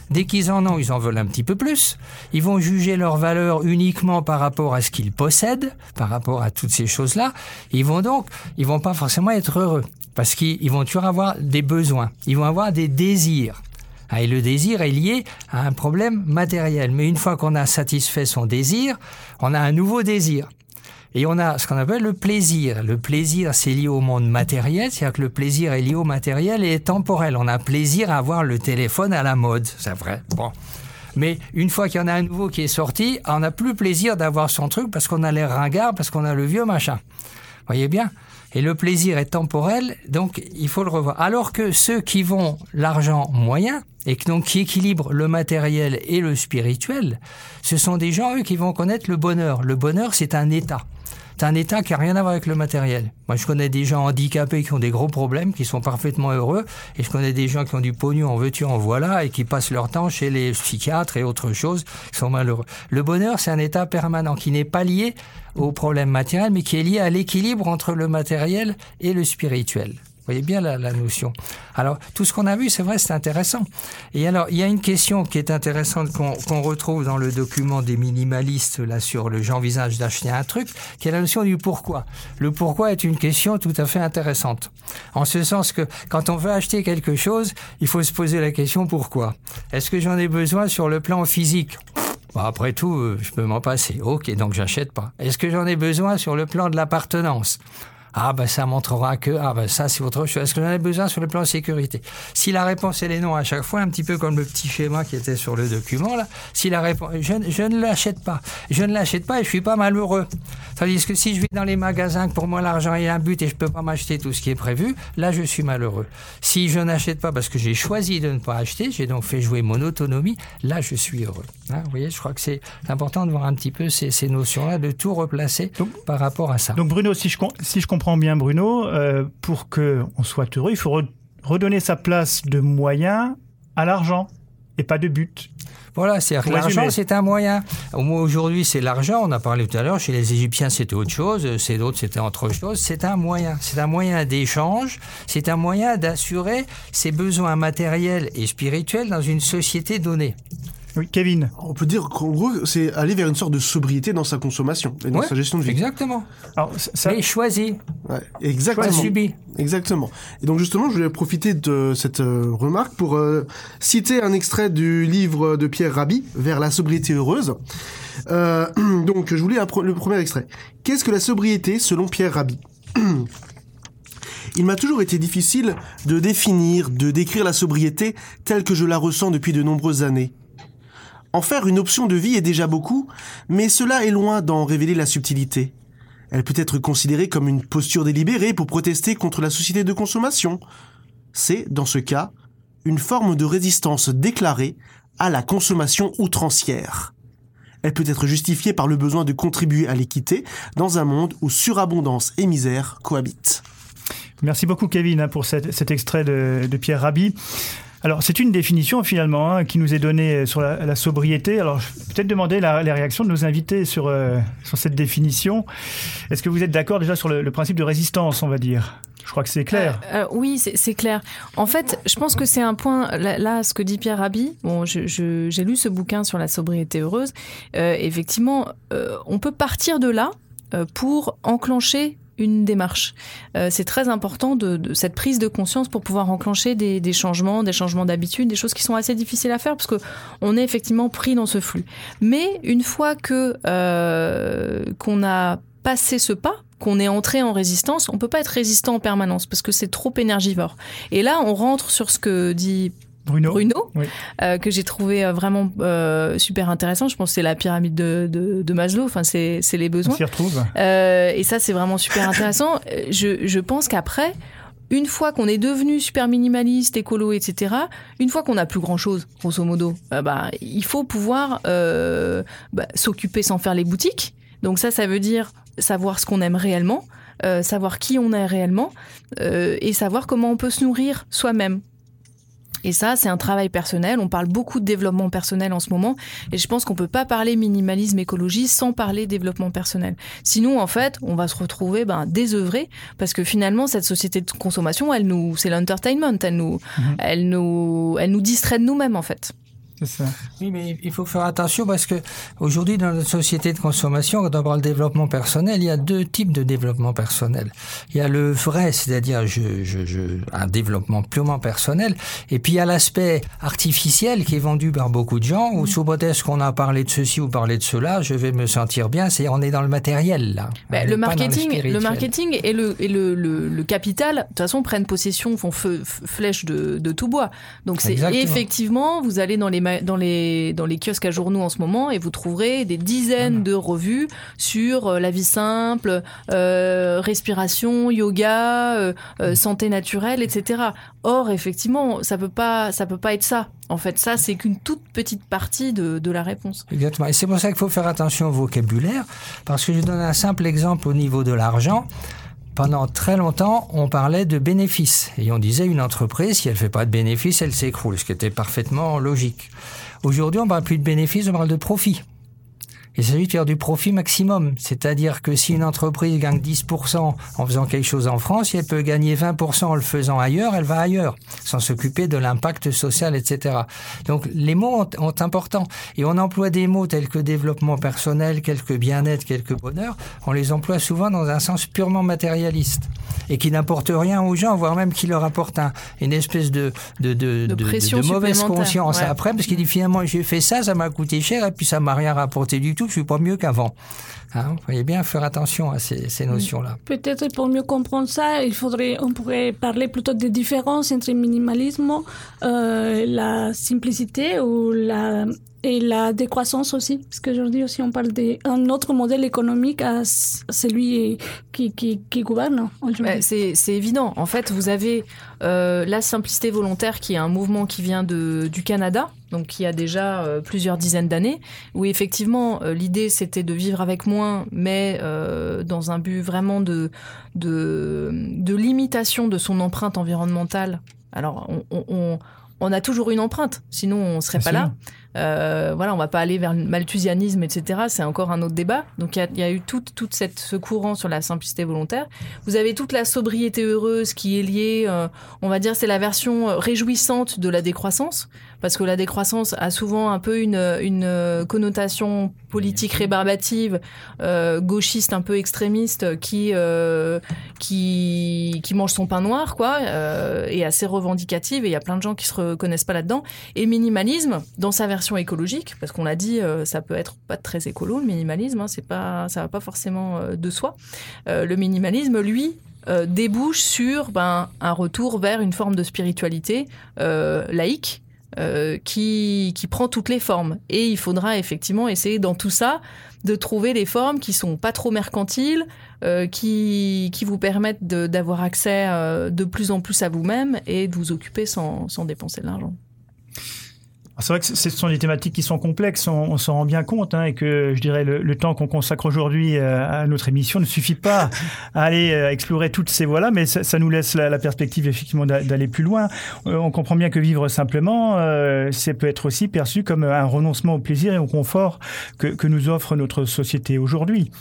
Dès qu'ils en ont, ils en veulent un petit peu plus. Ils vont juger leur valeur uniquement par rapport à ce qu'ils possèdent, par rapport à toutes ces choses-là. Ils vont donc, ils vont pas forcément être heureux parce qu'ils vont toujours avoir des besoins. Ils vont avoir des désirs. Ah, et le désir est lié à un problème matériel. Mais une fois qu'on a satisfait son désir, on a un nouveau désir. Et on a ce qu'on appelle le plaisir. Le plaisir, c'est lié au monde matériel, c'est-à-dire que le plaisir est lié au matériel et est temporel. On a plaisir à avoir le téléphone à la mode, c'est vrai. Bon. Mais une fois qu'il y en a un nouveau qui est sorti, on n'a plus plaisir d'avoir son truc parce qu'on a l'air ringard, parce qu'on a le vieux machin. Voyez bien? Et le plaisir est temporel, donc il faut le revoir. Alors que ceux qui vont l'argent moyen, et donc qui équilibrent le matériel et le spirituel, ce sont des gens, eux, qui vont connaître le bonheur. Le bonheur, c'est un état. C'est un état qui n'a rien à voir avec le matériel. Moi, je connais des gens handicapés qui ont des gros problèmes, qui sont parfaitement heureux, et je connais des gens qui ont du pognon en veux-tu, en voilà, et qui passent leur temps chez les psychiatres et autres choses, qui sont malheureux. Le bonheur, c'est un état permanent qui n'est pas lié au problème matériel, mais qui est lié à l'équilibre entre le matériel et le spirituel voyez bien la, notion. Alors, tout ce qu'on a vu, c'est vrai, c'est intéressant. Et alors, il y a une question qui est intéressante qu'on retrouve dans le document des minimalistes, là, sur le j'envisage d'acheter un truc, qui est la notion du pourquoi. Le pourquoi est une question tout à fait intéressante. En ce sens que, quand on veut acheter quelque chose, il faut se poser la question pourquoi? Est-ce que j'en ai besoin sur le plan physique? Après tout, euh, je peux m'en passer. Ok, donc j'achète pas. Est-ce que j'en ai besoin sur le plan de l'appartenance? Ah ben ça montrera que ah ben ça c'est autre chose. Est-ce que j'en ai besoin sur le plan de sécurité? Si la réponse est les non à chaque fois, un petit peu comme le petit schéma qui était sur le document là, si la réponse je, je ne l'achète pas, je ne l'achète pas et je suis pas malheureux. Tandis que si je vais dans les magasins, que pour moi l'argent est un but et je peux pas m'acheter tout ce qui est prévu, là je suis malheureux. Si je n'achète pas parce que j'ai choisi de ne pas acheter, j'ai donc fait jouer mon autonomie, là je suis heureux. Hein, vous voyez, je crois que c'est important de voir un petit peu ces, ces notions-là, de tout replacer par rapport à ça. Donc Bruno, si je, si je comprends bien, Bruno, euh, pour qu'on soit heureux, il faut redonner sa place de moyen à l'argent et pas de but. Voilà, c'est l'argent, c'est un moyen. Aujourd'hui, c'est l'argent. On a parlé tout à l'heure. Chez les Égyptiens, c'était autre chose. Chez d'autres, c'était autre chose. C'est un moyen. C'est un moyen d'échange. C'est un moyen d'assurer ses besoins matériels et spirituels dans une société donnée. Oui, Kevin. On peut dire qu'en gros, c'est aller vers une sorte de sobriété dans sa consommation et dans sa gestion de vie. Exactement. Alors, ça... Et choisi. Ouais, exactement. subi. Exactement. Et donc justement, je voulais profiter de cette euh, remarque pour euh, citer un extrait du livre de Pierre Rabhi, Vers la sobriété heureuse. Euh, donc, je voulais le premier extrait. Qu'est-ce que la sobriété selon Pierre Rabhi? Il m'a toujours été difficile de définir, de décrire la sobriété telle que je la ressens depuis de nombreuses années. En faire une option de vie est déjà beaucoup, mais cela est loin d'en révéler la subtilité. Elle peut être considérée comme une posture délibérée pour protester contre la société de consommation. C'est, dans ce cas, une forme de résistance déclarée à la consommation outrancière. Elle peut être justifiée par le besoin de contribuer à l'équité dans un monde où surabondance et misère cohabitent. Merci beaucoup Kevin hein, pour cet, extrait Pierre Rabhi. Alors, c'est une définition finalement hein, qui nous est donnée sur la, sobriété. Alors, peut-être demander la, les réactions de nos invités sur, euh, sur cette définition. Est-ce que vous êtes d'accord déjà sur le, principe de résistance, on va dire? Je crois que c'est clair. Euh, euh, oui, c'est clair. En fait, je pense que c'est un point, là, ce que dit Pierre Rabhi, bon, j'ai lu ce bouquin sur la sobriété heureuse, effectivement, on peut partir de là pour enclencher une démarche. Euh, c'est très important de, cette prise de conscience pour pouvoir enclencher des, changements, des changements d'habitude, des choses qui sont assez difficiles à faire parce que on est effectivement pris dans ce flux. Mais une fois que euh, qu'on a passé ce pas, qu'on est entré en résistance, on peut pas être résistant en permanence parce que c'est trop énergivore. Et là, on rentre sur ce que dit Bruno, Bruno euh, que j'ai trouvé euh, vraiment euh, super intéressant. Je pense que c'est la pyramide de, de, de Maslow. Enfin, c'est les besoins. On s'y retrouve. et ça, c'est vraiment super intéressant. je, je pense qu'après, une fois qu'on est devenu super minimaliste, écolo, etc., une fois qu'on n'a plus grand-chose, grosso modo, bah, il faut pouvoir bah, s'occuper sans faire les boutiques. Donc ça, ça veut dire savoir ce qu'on aime réellement, euh, savoir qui on est réellement, euh, et savoir comment on peut se nourrir soi-même. Et ça, c'est un travail personnel. On parle beaucoup de développement personnel en ce moment. Et je pense qu'on peut pas parler minimalisme, écologie sans parler développement personnel. Sinon, en fait, on va se retrouver ben, désœuvré parce que finalement, cette société de consommation, elle nous, c'est l'entertainment. Elle nous, elle nous, elle nous distrait de nous-mêmes, en fait. Oui, mais il faut faire attention parce que aujourd'hui, dans notre société de consommation, quand on parle de développement personnel, il y a deux types de développement personnel. Il y a le vrai, c'est-à-dire je, je, je, un développement purement personnel, et puis il y a l'aspect artificiel qui est vendu par beaucoup de gens, où sous prétexte qu'on a parlé de ceci ou parlé de cela, je vais me sentir bien. C'est on est dans le matériel là. Ben, le marketing, le marketing et le, et le, le, le capital, de toute façon, prennent possession, font feu, flèche de, de tout bois. Donc c'est effectivement, vous allez dans les, dans les, dans les kiosques à journaux en ce moment et vous trouverez des dizaines de revues sur euh, la vie simple, euh, respiration, yoga, euh, santé naturelle, etc. Or, effectivement, ça peut pas, ça peut pas être ça. En fait, ça, c'est qu'une toute petite partie de, de la réponse. Exactement. Et c'est pour ça qu'il faut faire attention au vocabulaire, parce que je donne un simple exemple au niveau de l'argent. Pendant très longtemps, on parlait de bénéfices. Et on disait une entreprise, si elle fait pas de bénéfices, elle s'écroule, ce qui était parfaitement logique. Aujourd'hui, on parle plus de bénéfices, on parle de profit. Il s'agit de faire du profit maximum. C'est-à-dire que si une entreprise gagne 10% en faisant quelque chose en France, si elle peut gagner 20% en le faisant ailleurs, elle va ailleurs, sans s'occuper de l'impact social, etc. Donc les mots ont, ont important. Et on emploie des mots tels que développement personnel, quelques bien-être, quelques bonheur. On les emploie souvent dans un sens purement matérialiste et qui n'apporte rien aux gens, voire même qui leur apporte un- une espèce de, de, de, de- mauvaise conscience ouais. après, parce qu'il dit finalement j'ai fait ça, ça m'a coûté cher et puis ça m'a rien rapporté du tout, je suis pas mieux qu'avant. Hein, vous voyez bien faire attention à ces, ces notions-là. Peut-être pour mieux comprendre ça, il faudrait, on pourrait parler plutôt des différences entre le minimalisme, euh, la simplicité ou la, et la décroissance aussi. Parce qu'aujourd'hui aussi, on parle d'un autre modèle économique à celui qui, qui, qui gouverne aujourd'hui. C'est évident. En fait, vous avez euh, la simplicité volontaire, qui est un mouvement qui vient de, du Canada, donc qui a déjà euh, plusieurs dizaines d'années, où effectivement euh, l'idée c'était de vivre avec moins, mais euh, dans un but vraiment de, de, limitation de son empreinte environnementale. Alors, on, a toujours une empreinte, sinon on serait pas là. Euh, voilà, on va pas aller vers le malthusianisme, etc. C'est encore un autre débat. Donc il y a, il y a eu tout, toute cette, ce courant sur la simplicité volontaire. Vous avez toute la sobriété heureuse qui est liée, euh, on va dire, c'est la version euh, réjouissante de la décroissance, parce que la décroissance a souvent un peu une, une euh, connotation politique rébarbative, euh, gauchiste un peu extrémiste, qui qui qui mange son pain noir, quoi, et assez revendicative. Et il y a plein de gens qui se reconnaissent pas là-dedans. Et minimalisme, dans sa version écologique, parce qu'on l'a dit, euh, ça peut être pas très écolo le minimalisme, hein, c'est pas, ça va pas forcément euh, de soi. Euh, le minimalisme, lui, débouche sur ben, un retour vers une forme de spiritualité laïque. qui, qui prend toutes les formes. Et il faudra effectivement essayer dans tout ça de trouver des formes qui sont pas trop mercantiles, qui, qui vous permettent d'avoir accès de plus en plus à vous-même et de vous occuper sans, sans dépenser de l'argent. C'est vrai que ce sont des thématiques qui sont complexes, on, on s'en rend bien compte, hein, et que je dirais le, le temps qu'on consacre aujourd'hui euh, à notre émission ne suffit pas à aller euh, explorer toutes ces voies-là, mais ça, nous laisse la, perspective effectivement d'a- d'aller plus loin. Euh, on comprend bien que vivre simplement, euh, c'est peut être aussi perçu comme un renoncement au plaisir et au confort que nous offre notre société aujourd'hui.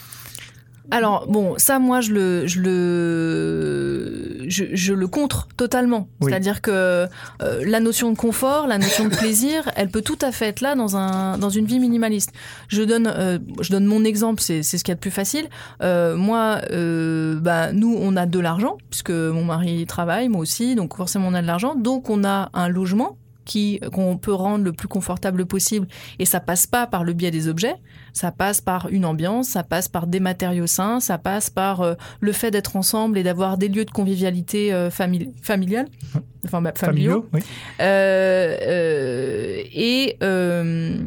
Alors bon, ça moi je le je le je, je le contre totalement. Oui. C'est-à-dire que euh, la notion de confort, la notion de plaisir, elle peut tout à fait être là dans un dans une vie minimaliste. Je donne euh, je donne mon exemple, c'est c'est ce qu'il y a de plus facile. Euh, moi, bah nous on a de l'argent puisque mon mari travaille, moi aussi, donc forcément on a de l'argent, donc on a un logement qui qu'on peut rendre le plus confortable possible et ça passe pas par le biais des objets ça passe par une ambiance ça passe par des matériaux sains ça passe par euh, le fait d'être ensemble et d'avoir des lieux de convivialité euh, famili- familiale enfin bah, familiaux, oui. Euh, euh, et euh,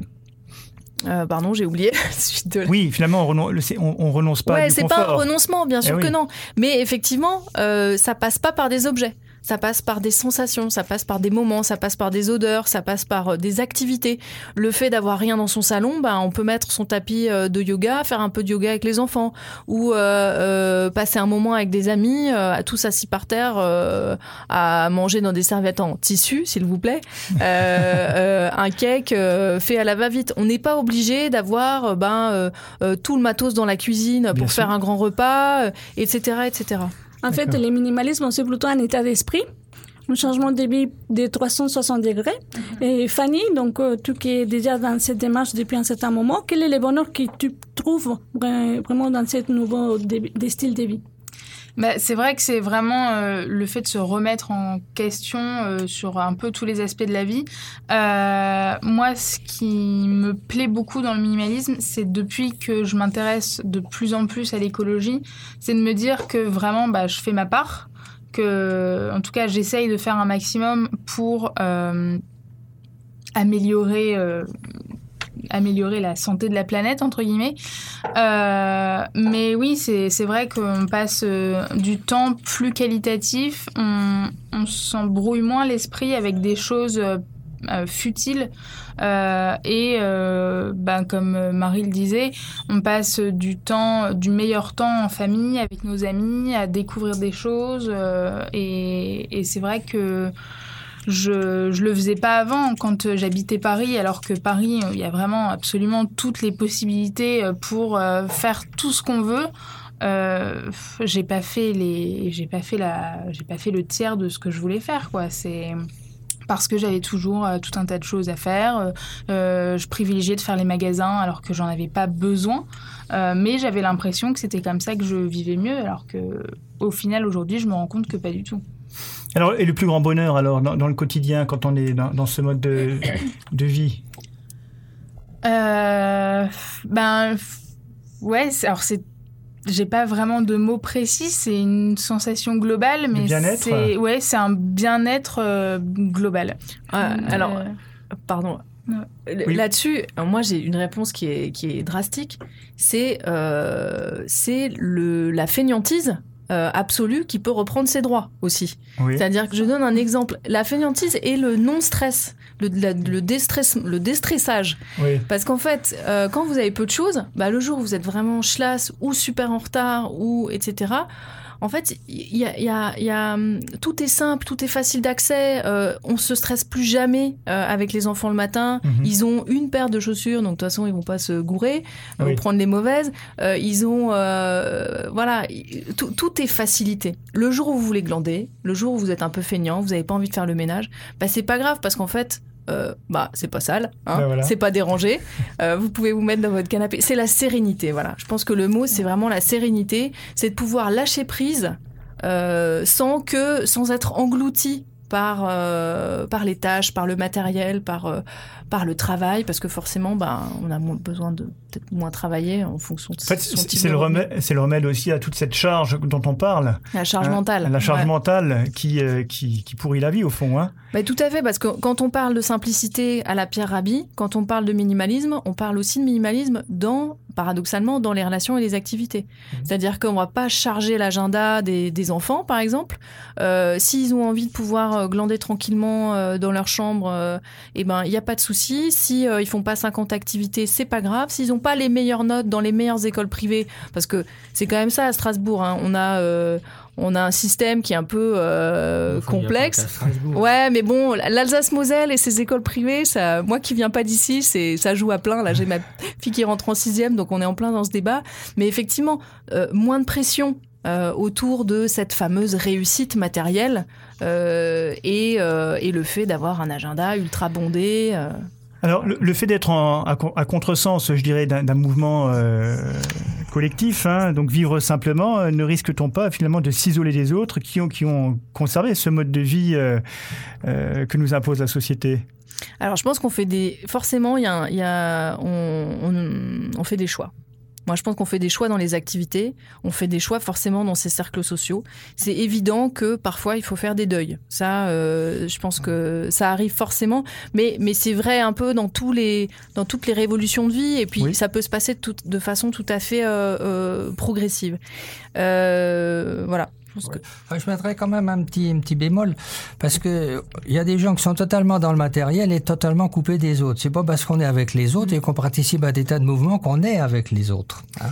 Euh, pardon, j'ai oublié. De- Oui, finalement, on, renon- le- c'est- on, on renonce pas ouais, c'est pas un renoncement, bien Eh sûr oui. que non. Mais effectivement, euh, ça passe pas par des objets. Ça passe par des sensations, ça passe par des moments, ça passe par des odeurs, ça passe par euh, des activités. Le fait d'avoir rien dans son salon, bah, on peut mettre son tapis euh, de yoga, faire un peu de yoga avec les enfants, ou euh, euh, passer un moment avec des amis, euh, à tous assis par terre, euh, à manger dans des serviettes en tissu, s'il vous plaît, un cake fait à la va-vite. On n'est pas obligé d'avoir ben, tout le matos dans la cuisine pour faire un grand repas, etc., etc. En fait, le minimalisme, c'est plutôt un état d'esprit, un changement de vie de 360 degrés. Et Fanny, donc, euh, tu qui es déjà dans cette démarche depuis un certain moment, quel est le bonheur que tu trouves vra- vraiment dans ce nouveau styles de vie? Bah, c'est vrai que c'est vraiment euh, le fait de se remettre en question euh, sur un peu tous les aspects de la vie. Euh, moi, ce qui me plaît beaucoup dans le minimalisme, c'est depuis que je m'intéresse de plus en plus à l'écologie, c'est de me dire que vraiment, bah, je fais ma part, que, en tout cas, j'essaye de faire un maximum pour améliorer. Améliorer la santé de la planète, entre guillemets. Euh, mais oui, c'est vrai qu'on passe euh, du temps plus qualitatif, on, s'embrouille moins l'esprit avec des choses euh, futiles. Euh, et ben, comme Marie le disait, on passe du temps, du meilleur temps en famille, avec nos amis, à découvrir des choses. et c'est vrai que je, je le faisais pas avant quand euh, j'habitais Paris, alors que Paris, euh, il y a vraiment absolument toutes les possibilités euh, pour faire tout ce qu'on veut. Euh, j'ai pas fait les, j'ai pas fait la, j'ai pas fait le tiers de ce que je voulais faire, quoi. C'est parce que j'avais toujours tout un tas de choses à faire. Je privilégiais de faire les magasins alors que j'en avais pas besoin. Mais j'avais l'impression que c'était comme ça que je vivais mieux, alors que au final aujourd'hui, je me rends compte que pas du tout. Alors, et le plus grand bonheur, alors, dans, dans le quotidien, quand on est dans, dans ce mode de, de vie? Euh, ben, ouais, alors c'est. J'ai pas vraiment de mots précis, c'est une sensation globale, mais bien-être? c'est ouais, c'est un bien-être euh, global. Ah, Euh, alors, pardon. Oui. Là-dessus, moi j'ai une réponse qui est, qui est drastique. C'est euh, c'est le- la fainéantise euh, absolue qui peut reprendre ses droits aussi. Oui. C'est-à-dire que je donne un exemple. La fainéantise et le non-stress, le, la- le, déstress, le déstressage. Oui. Parce qu'en fait, euh, quand vous avez peu de choses, bah, le jour où vous êtes vraiment chlasse ou super en retard ou etc. En fait, il y a, il y a- il y a, hum, tout est simple, tout est facile d'accès. euh, on se stresse plus jamais euh, avec les enfants le matin. Mhm. Ils ont une paire de chaussures, donc de toute façon ils vont pas se gourer euh, Oui. ou prendre les mauvaises. Euh, ils ont, voilà, il- tout, tout est facilité. Le jour où vous voulez glander, le jour où vous êtes un peu feignant, vous avez pas envie de faire le ménage, bah c'est pas grave parce qu'en fait. Euh, bah, c'est pas sale, hein, Ben voilà. c'est pas dérangé. Euh, vous pouvez vous mettre dans votre canapé. C'est la sérénité, voilà. Je pense que le mot, c'est vraiment la sérénité. C'est de pouvoir lâcher prise euh, sans que, sans être englouti par par les tâches, par le matériel, par par le travail, parce que forcément, ben, on a besoin de peut-être moins travailler en fonction de En fait, c'est le, remède, c'est le remède aussi à toute cette charge dont on parle. La charge Hein, mentale. La charge Ouais. mentale qui, euh, qui, qui pourrit la vie, au fond. Hein. Bah, tout à fait, parce que quand on parle de simplicité à la Pierre Rabhi, quand on parle de minimalisme, on parle aussi de minimalisme dans, paradoxalement, dans les relations et les activités. C'est-à-dire qu'on va pas charger l'agenda des, des enfants, par exemple. Euh, S'ils ont envie de pouvoir euh, glander tranquillement dans leur chambre, euh, eh ben il n'y a pas de souci. Si ils font pas 50 activités, c'est pas grave. S'ils n'ont pas les meilleures notes dans les meilleures écoles privées, parce que c'est quand même ça à Strasbourg. hein, on a euh, on a un système qui est un peu euh, complexe. Ouais, mais bon, l'Alsace-Moselle et ses écoles privées, ça, moi qui viens pas d'ici, c'est, ça joue à plein. Là, j'ai ma fille qui rentre en sixième, donc on est en plein dans ce débat. Mais effectivement, euh, moins de pression. euh, autour de cette fameuse réussite matérielle et, et le fait d'avoir un agenda ultra bondé. Alors, le, le fait d'être à, à contresens, je dirais, d'un mouvement euh, collectif, hein, donc vivre simplement, euh, ne risque-t-on pas finalement de s'isoler des autres qui ont, qui ont conservé ce mode de vie euh, que nous impose la société? Alors, je pense qu'on fait des. Forcément, y a, on fait des choix. Moi, je pense qu'on fait des choix dans les activités, on fait des choix forcément dans ces cercles sociaux. C'est évident que parfois il faut faire des deuils. Ça, euh, je pense que ça arrive forcément, mais mais c'est vrai un peu dans tous les dans toutes les révolutions de vie et puis ça peut se passer de, façon tout à fait euh, euh, progressive. Voilà. Je pense que- Enfin, je mettrais quand même un petit, un petit bémol, parce que il y a des gens qui sont totalement dans le matériel et totalement coupés des autres. C'est pas parce qu'on est avec les autres et qu'on participe à des tas de mouvements qu'on est avec les autres. hein.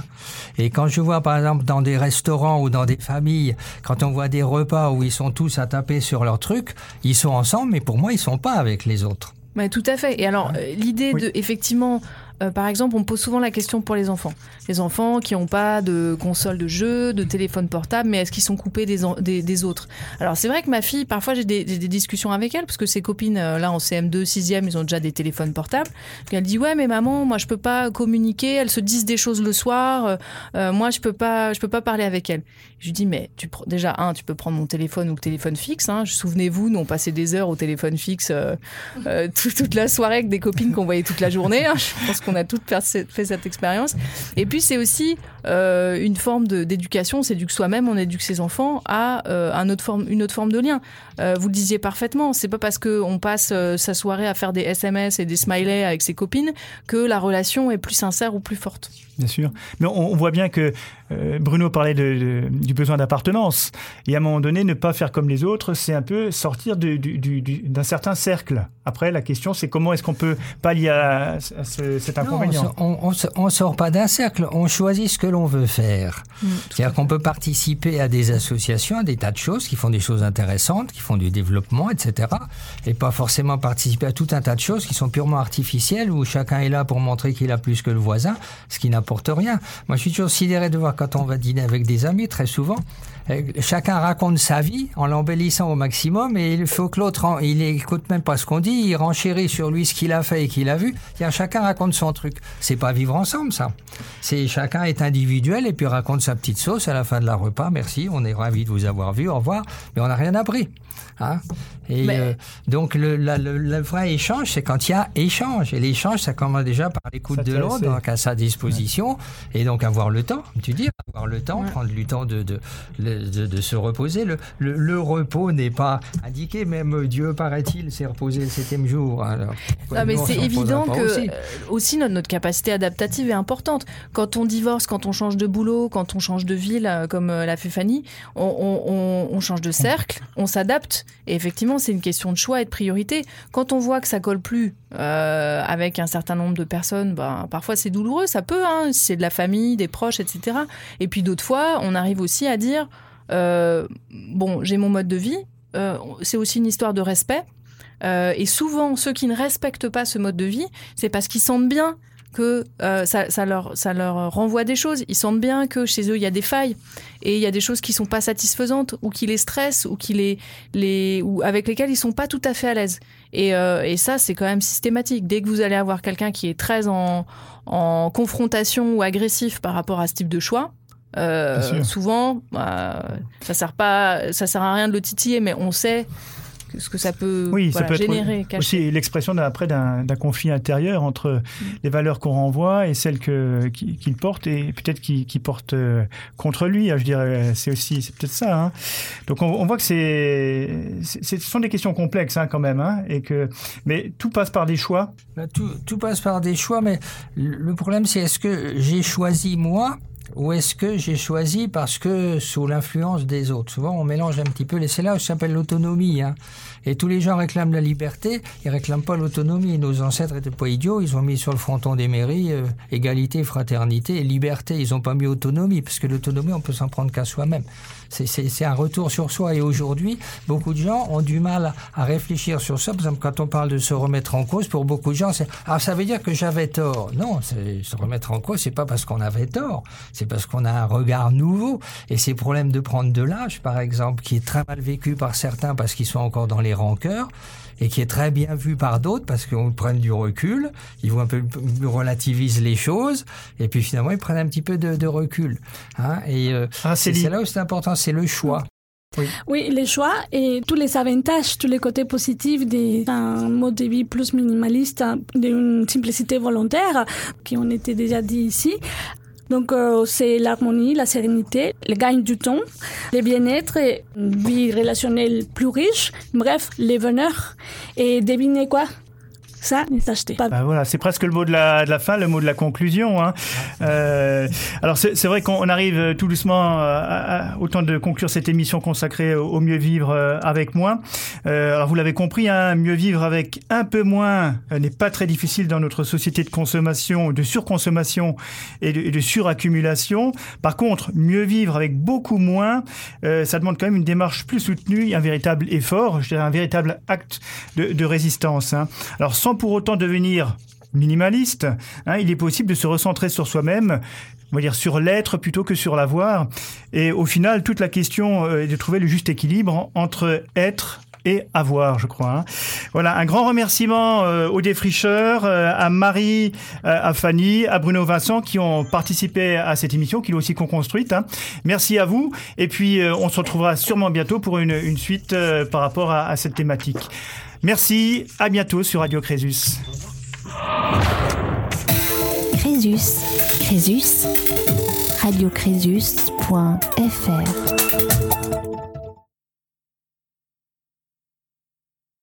Et quand je vois, par exemple, dans des restaurants ou dans des familles, quand on voit des repas où ils sont tous à taper sur leur truc, ils sont ensemble, mais pour moi, ils sont pas avec les autres. Ouais, tout à fait. Et alors, euh, l'idée de, effectivement, euh, par exemple, on pose souvent la question pour les enfants. Les enfants qui n'ont pas de console de jeu, de téléphone portable, mais est-ce qu'ils sont coupés des, autres? Alors, c'est vrai que ma fille, parfois, j'ai des, discussions avec elle, parce que ses copines, euh, là, en CM2, 6e, ils ont déjà des téléphones portables. Elle dit, ouais, mais maman, moi, je peux pas communiquer. Elles se disent des choses le soir. euh, moi, je peux pas, je peux pas parler avec elles. Je lui dis, mais tu, déjà, un, tu peux prendre mon téléphone ou le téléphone fixe. Hein. Souvenez-vous, nous, on passait des heures au téléphone fixe euh, euh, tout- toute la soirée avec des copines qu'on voyait toute la journée. hein. Je pense qu'on a toutes fait, cette- expérience. Et puis, c'est aussi euh, une forme d'éducation. On s'éduque soi-même, on éduque ses enfants à une autre forme de lien. Vous le disiez parfaitement. C'est pas parce qu'on passe sa soirée à faire des SMS et des smileys avec ses copines que la relation est plus sincère ou plus forte. Bien sûr. Mais on, on voit bien que euh, Bruno parlait de- de- du besoin d'appartenance. Et à un moment donné, ne pas faire comme les autres, c'est un peu sortir du- du- du- du- d'un certain cercle. Après, la question, c'est comment est-ce qu'on peut pallier à, à ce- cet Non, inconvénient on, on sort pas d'un cercle, on choisit ce que l'on veut faire. C'est-à-dire qu'on peut participer à des associations, à des tas de choses qui font des choses intéressantes, qui font du développement, etc. Et pas forcément participer à tout un tas de choses qui sont purement artificielles, où chacun est là pour montrer qu'il a plus que le voisin, ce qui n'apporte rien. Moi, je suis toujours sidéré de voir quand on va dîner avec des amis, très souvent, euh, chacun raconte sa vie en l'embellissant au maximum et il faut que l'autre, il écoute même pas ce qu'on dit, il renchérit sur lui ce qu'il a fait et qu'il a vu. Tiens, chacun raconte son truc. C'est pas vivre ensemble, ça. Chacun est individuel et puis raconte sa petite sauce à la fin de la repas. Merci, on est ravi de vous avoir vu, au revoir. Mais on n'a rien appris. Hein et Mais- euh, donc le, la- le- le vrai échange, c'est quand il y a échange. Et l'échange, ça commence déjà par l'écoute de l'autre, donc à sa disposition, et donc avoir le temps, tu dis, avoir le temps, prendre du temps de, de, de, de se reposer. Le, le, le repos n'est pas indiqué, même Dieu, paraît-il, s'est reposé le septième jour. Alors, pourquoi Non, mais c'est évident que aussi euh, aussi notre, notre capacité adaptative est importante. Quand on divorce, quand on change de boulot, quand on change de ville, euh, comme euh, l'a fait Fanny, on, on- on- on change de cercle, on s'adapte. Et effectivement, c'est une question de choix et de priorité. Quand on voit que ça colle plus euh, avec un certain nombre de personnes, ben, parfois c'est douloureux, ça peut, hein, c'est de la famille, des proches, etc. Et puis d'autres fois, on arrive aussi à dire, euh, bon, j'ai mon mode de vie, euh, c'est aussi une histoire de respect. Et souvent, ceux qui ne respectent pas ce mode de vie, c'est parce qu'ils sentent bien que euh, ça, ça leur, ça leur renvoie des choses. Ils sentent bien que chez eux, il y a des failles et il y a des choses qui sont pas satisfaisantes ou qui les stressent ou, qui les, les, ou avec lesquelles ils sont pas tout à fait à l'aise. Et, euh, et ça, c'est quand même systématique. Dès que vous allez avoir quelqu'un qui est très en, en confrontation ou agressif par rapport à ce type de choix, euh, souvent, bah, ça sert pas, ça sert à rien de le titiller, mais on sait ce que ça peut, Oui, voilà, ça peut générer. être cacher. aussi l'expression d'un- après d'un conflit intérieur entre les valeurs qu'on renvoie et celles qu'il porte et peut-être qui, qui porte euh, contre lui. hein, Je dirais, c'est aussi, c'est peut-être ça. hein. Donc on, on voit que c'est, ce sont des questions complexes hein, quand même, hein, et que, mais tout passe par des choix. Bah, tout, tout passe par des choix, mais le problème, c'est est-ce que j'ai choisi moi ou est-ce que j'ai choisi parce que sous l'influence des autres? Souvent, on mélange un petit peu. Et c'est là où ça s'appelle l'autonomie. hein. Et tous les gens réclament la liberté, ils réclament pas l'autonomie. Nos ancêtres étaient pas idiots, ils ont mis sur le fronton des mairies euh, égalité, fraternité liberté. Ils ont pas mis autonomie, parce que l'autonomie, on peut s'en prendre qu'à soi-même. C'est- un retour sur soi. Et aujourd'hui, beaucoup de gens ont du mal à réfléchir sur ça. Par exemple, quand on parle de se remettre en cause, pour beaucoup de gens, c'est ah ça veut dire que j'avais tort. Non, se remettre en cause, c'est pas parce qu'on avait tort, c'est parce qu'on a un regard nouveau. Et ces problèmes de prendre de l'âge, par exemple, qui est très mal vécu par certains parce qu'ils sont encore dans les rancœurs et qui est très bien vu par d'autres parce qu'on prenne du recul, ils vont un peu relativisent les choses et puis finalement ils prennent un petit peu de, de recul. Hein, et euh, c'est Céline. c'est là où c'est important, c'est le choix. Oui, les choix et tous les avantages, tous les côtés positifs d'un mode de vie plus minimaliste, d'une simplicité volontaire, qui ont été déjà dit ici. Donc, euh, c'est l'harmonie, la sérénité, le gain du temps, le bien-être, une vie relationnelle plus riche, bref, les bonheurs. Et devinez quoi? Ça n'est acheté. Bah voilà, c'est presque le mot de la, de la, fin, le mot de la conclusion. Hein. Euh, alors c'est vrai qu'on arrive tout doucement à, à, au temps de conclure cette émission consacrée au, mieux vivre euh, avec moins. Euh, alors vous l'avez compris, hein, mieux vivre avec un peu moins euh, n'est pas très difficile dans notre société de consommation, de surconsommation et de, et de suraccumulation. Par contre, mieux vivre avec beaucoup moins, euh, ça demande quand même une démarche plus soutenue, un véritable effort, je dirais un véritable acte de, de résistance. Hein. Alors sans pour autant devenir minimaliste, hein, il est possible de se recentrer sur soi-même, on va dire sur l'être plutôt que sur l'avoir. Et au final, toute la question euh, est de trouver le juste équilibre entre être et avoir, je crois. Hein. Voilà, un grand remerciement euh, aux défricheurs, euh, à Marie, à Fanny, à Bruno Vincent qui ont participé à cette émission, qui l'ont aussi co-construite. Hein. Merci à vous. Et puis, on se retrouvera sûrement bientôt pour une, suite par rapport à cette thématique. Merci, à bientôt sur Radio Crésus. Crésus, Crésus, radiocrésus.fr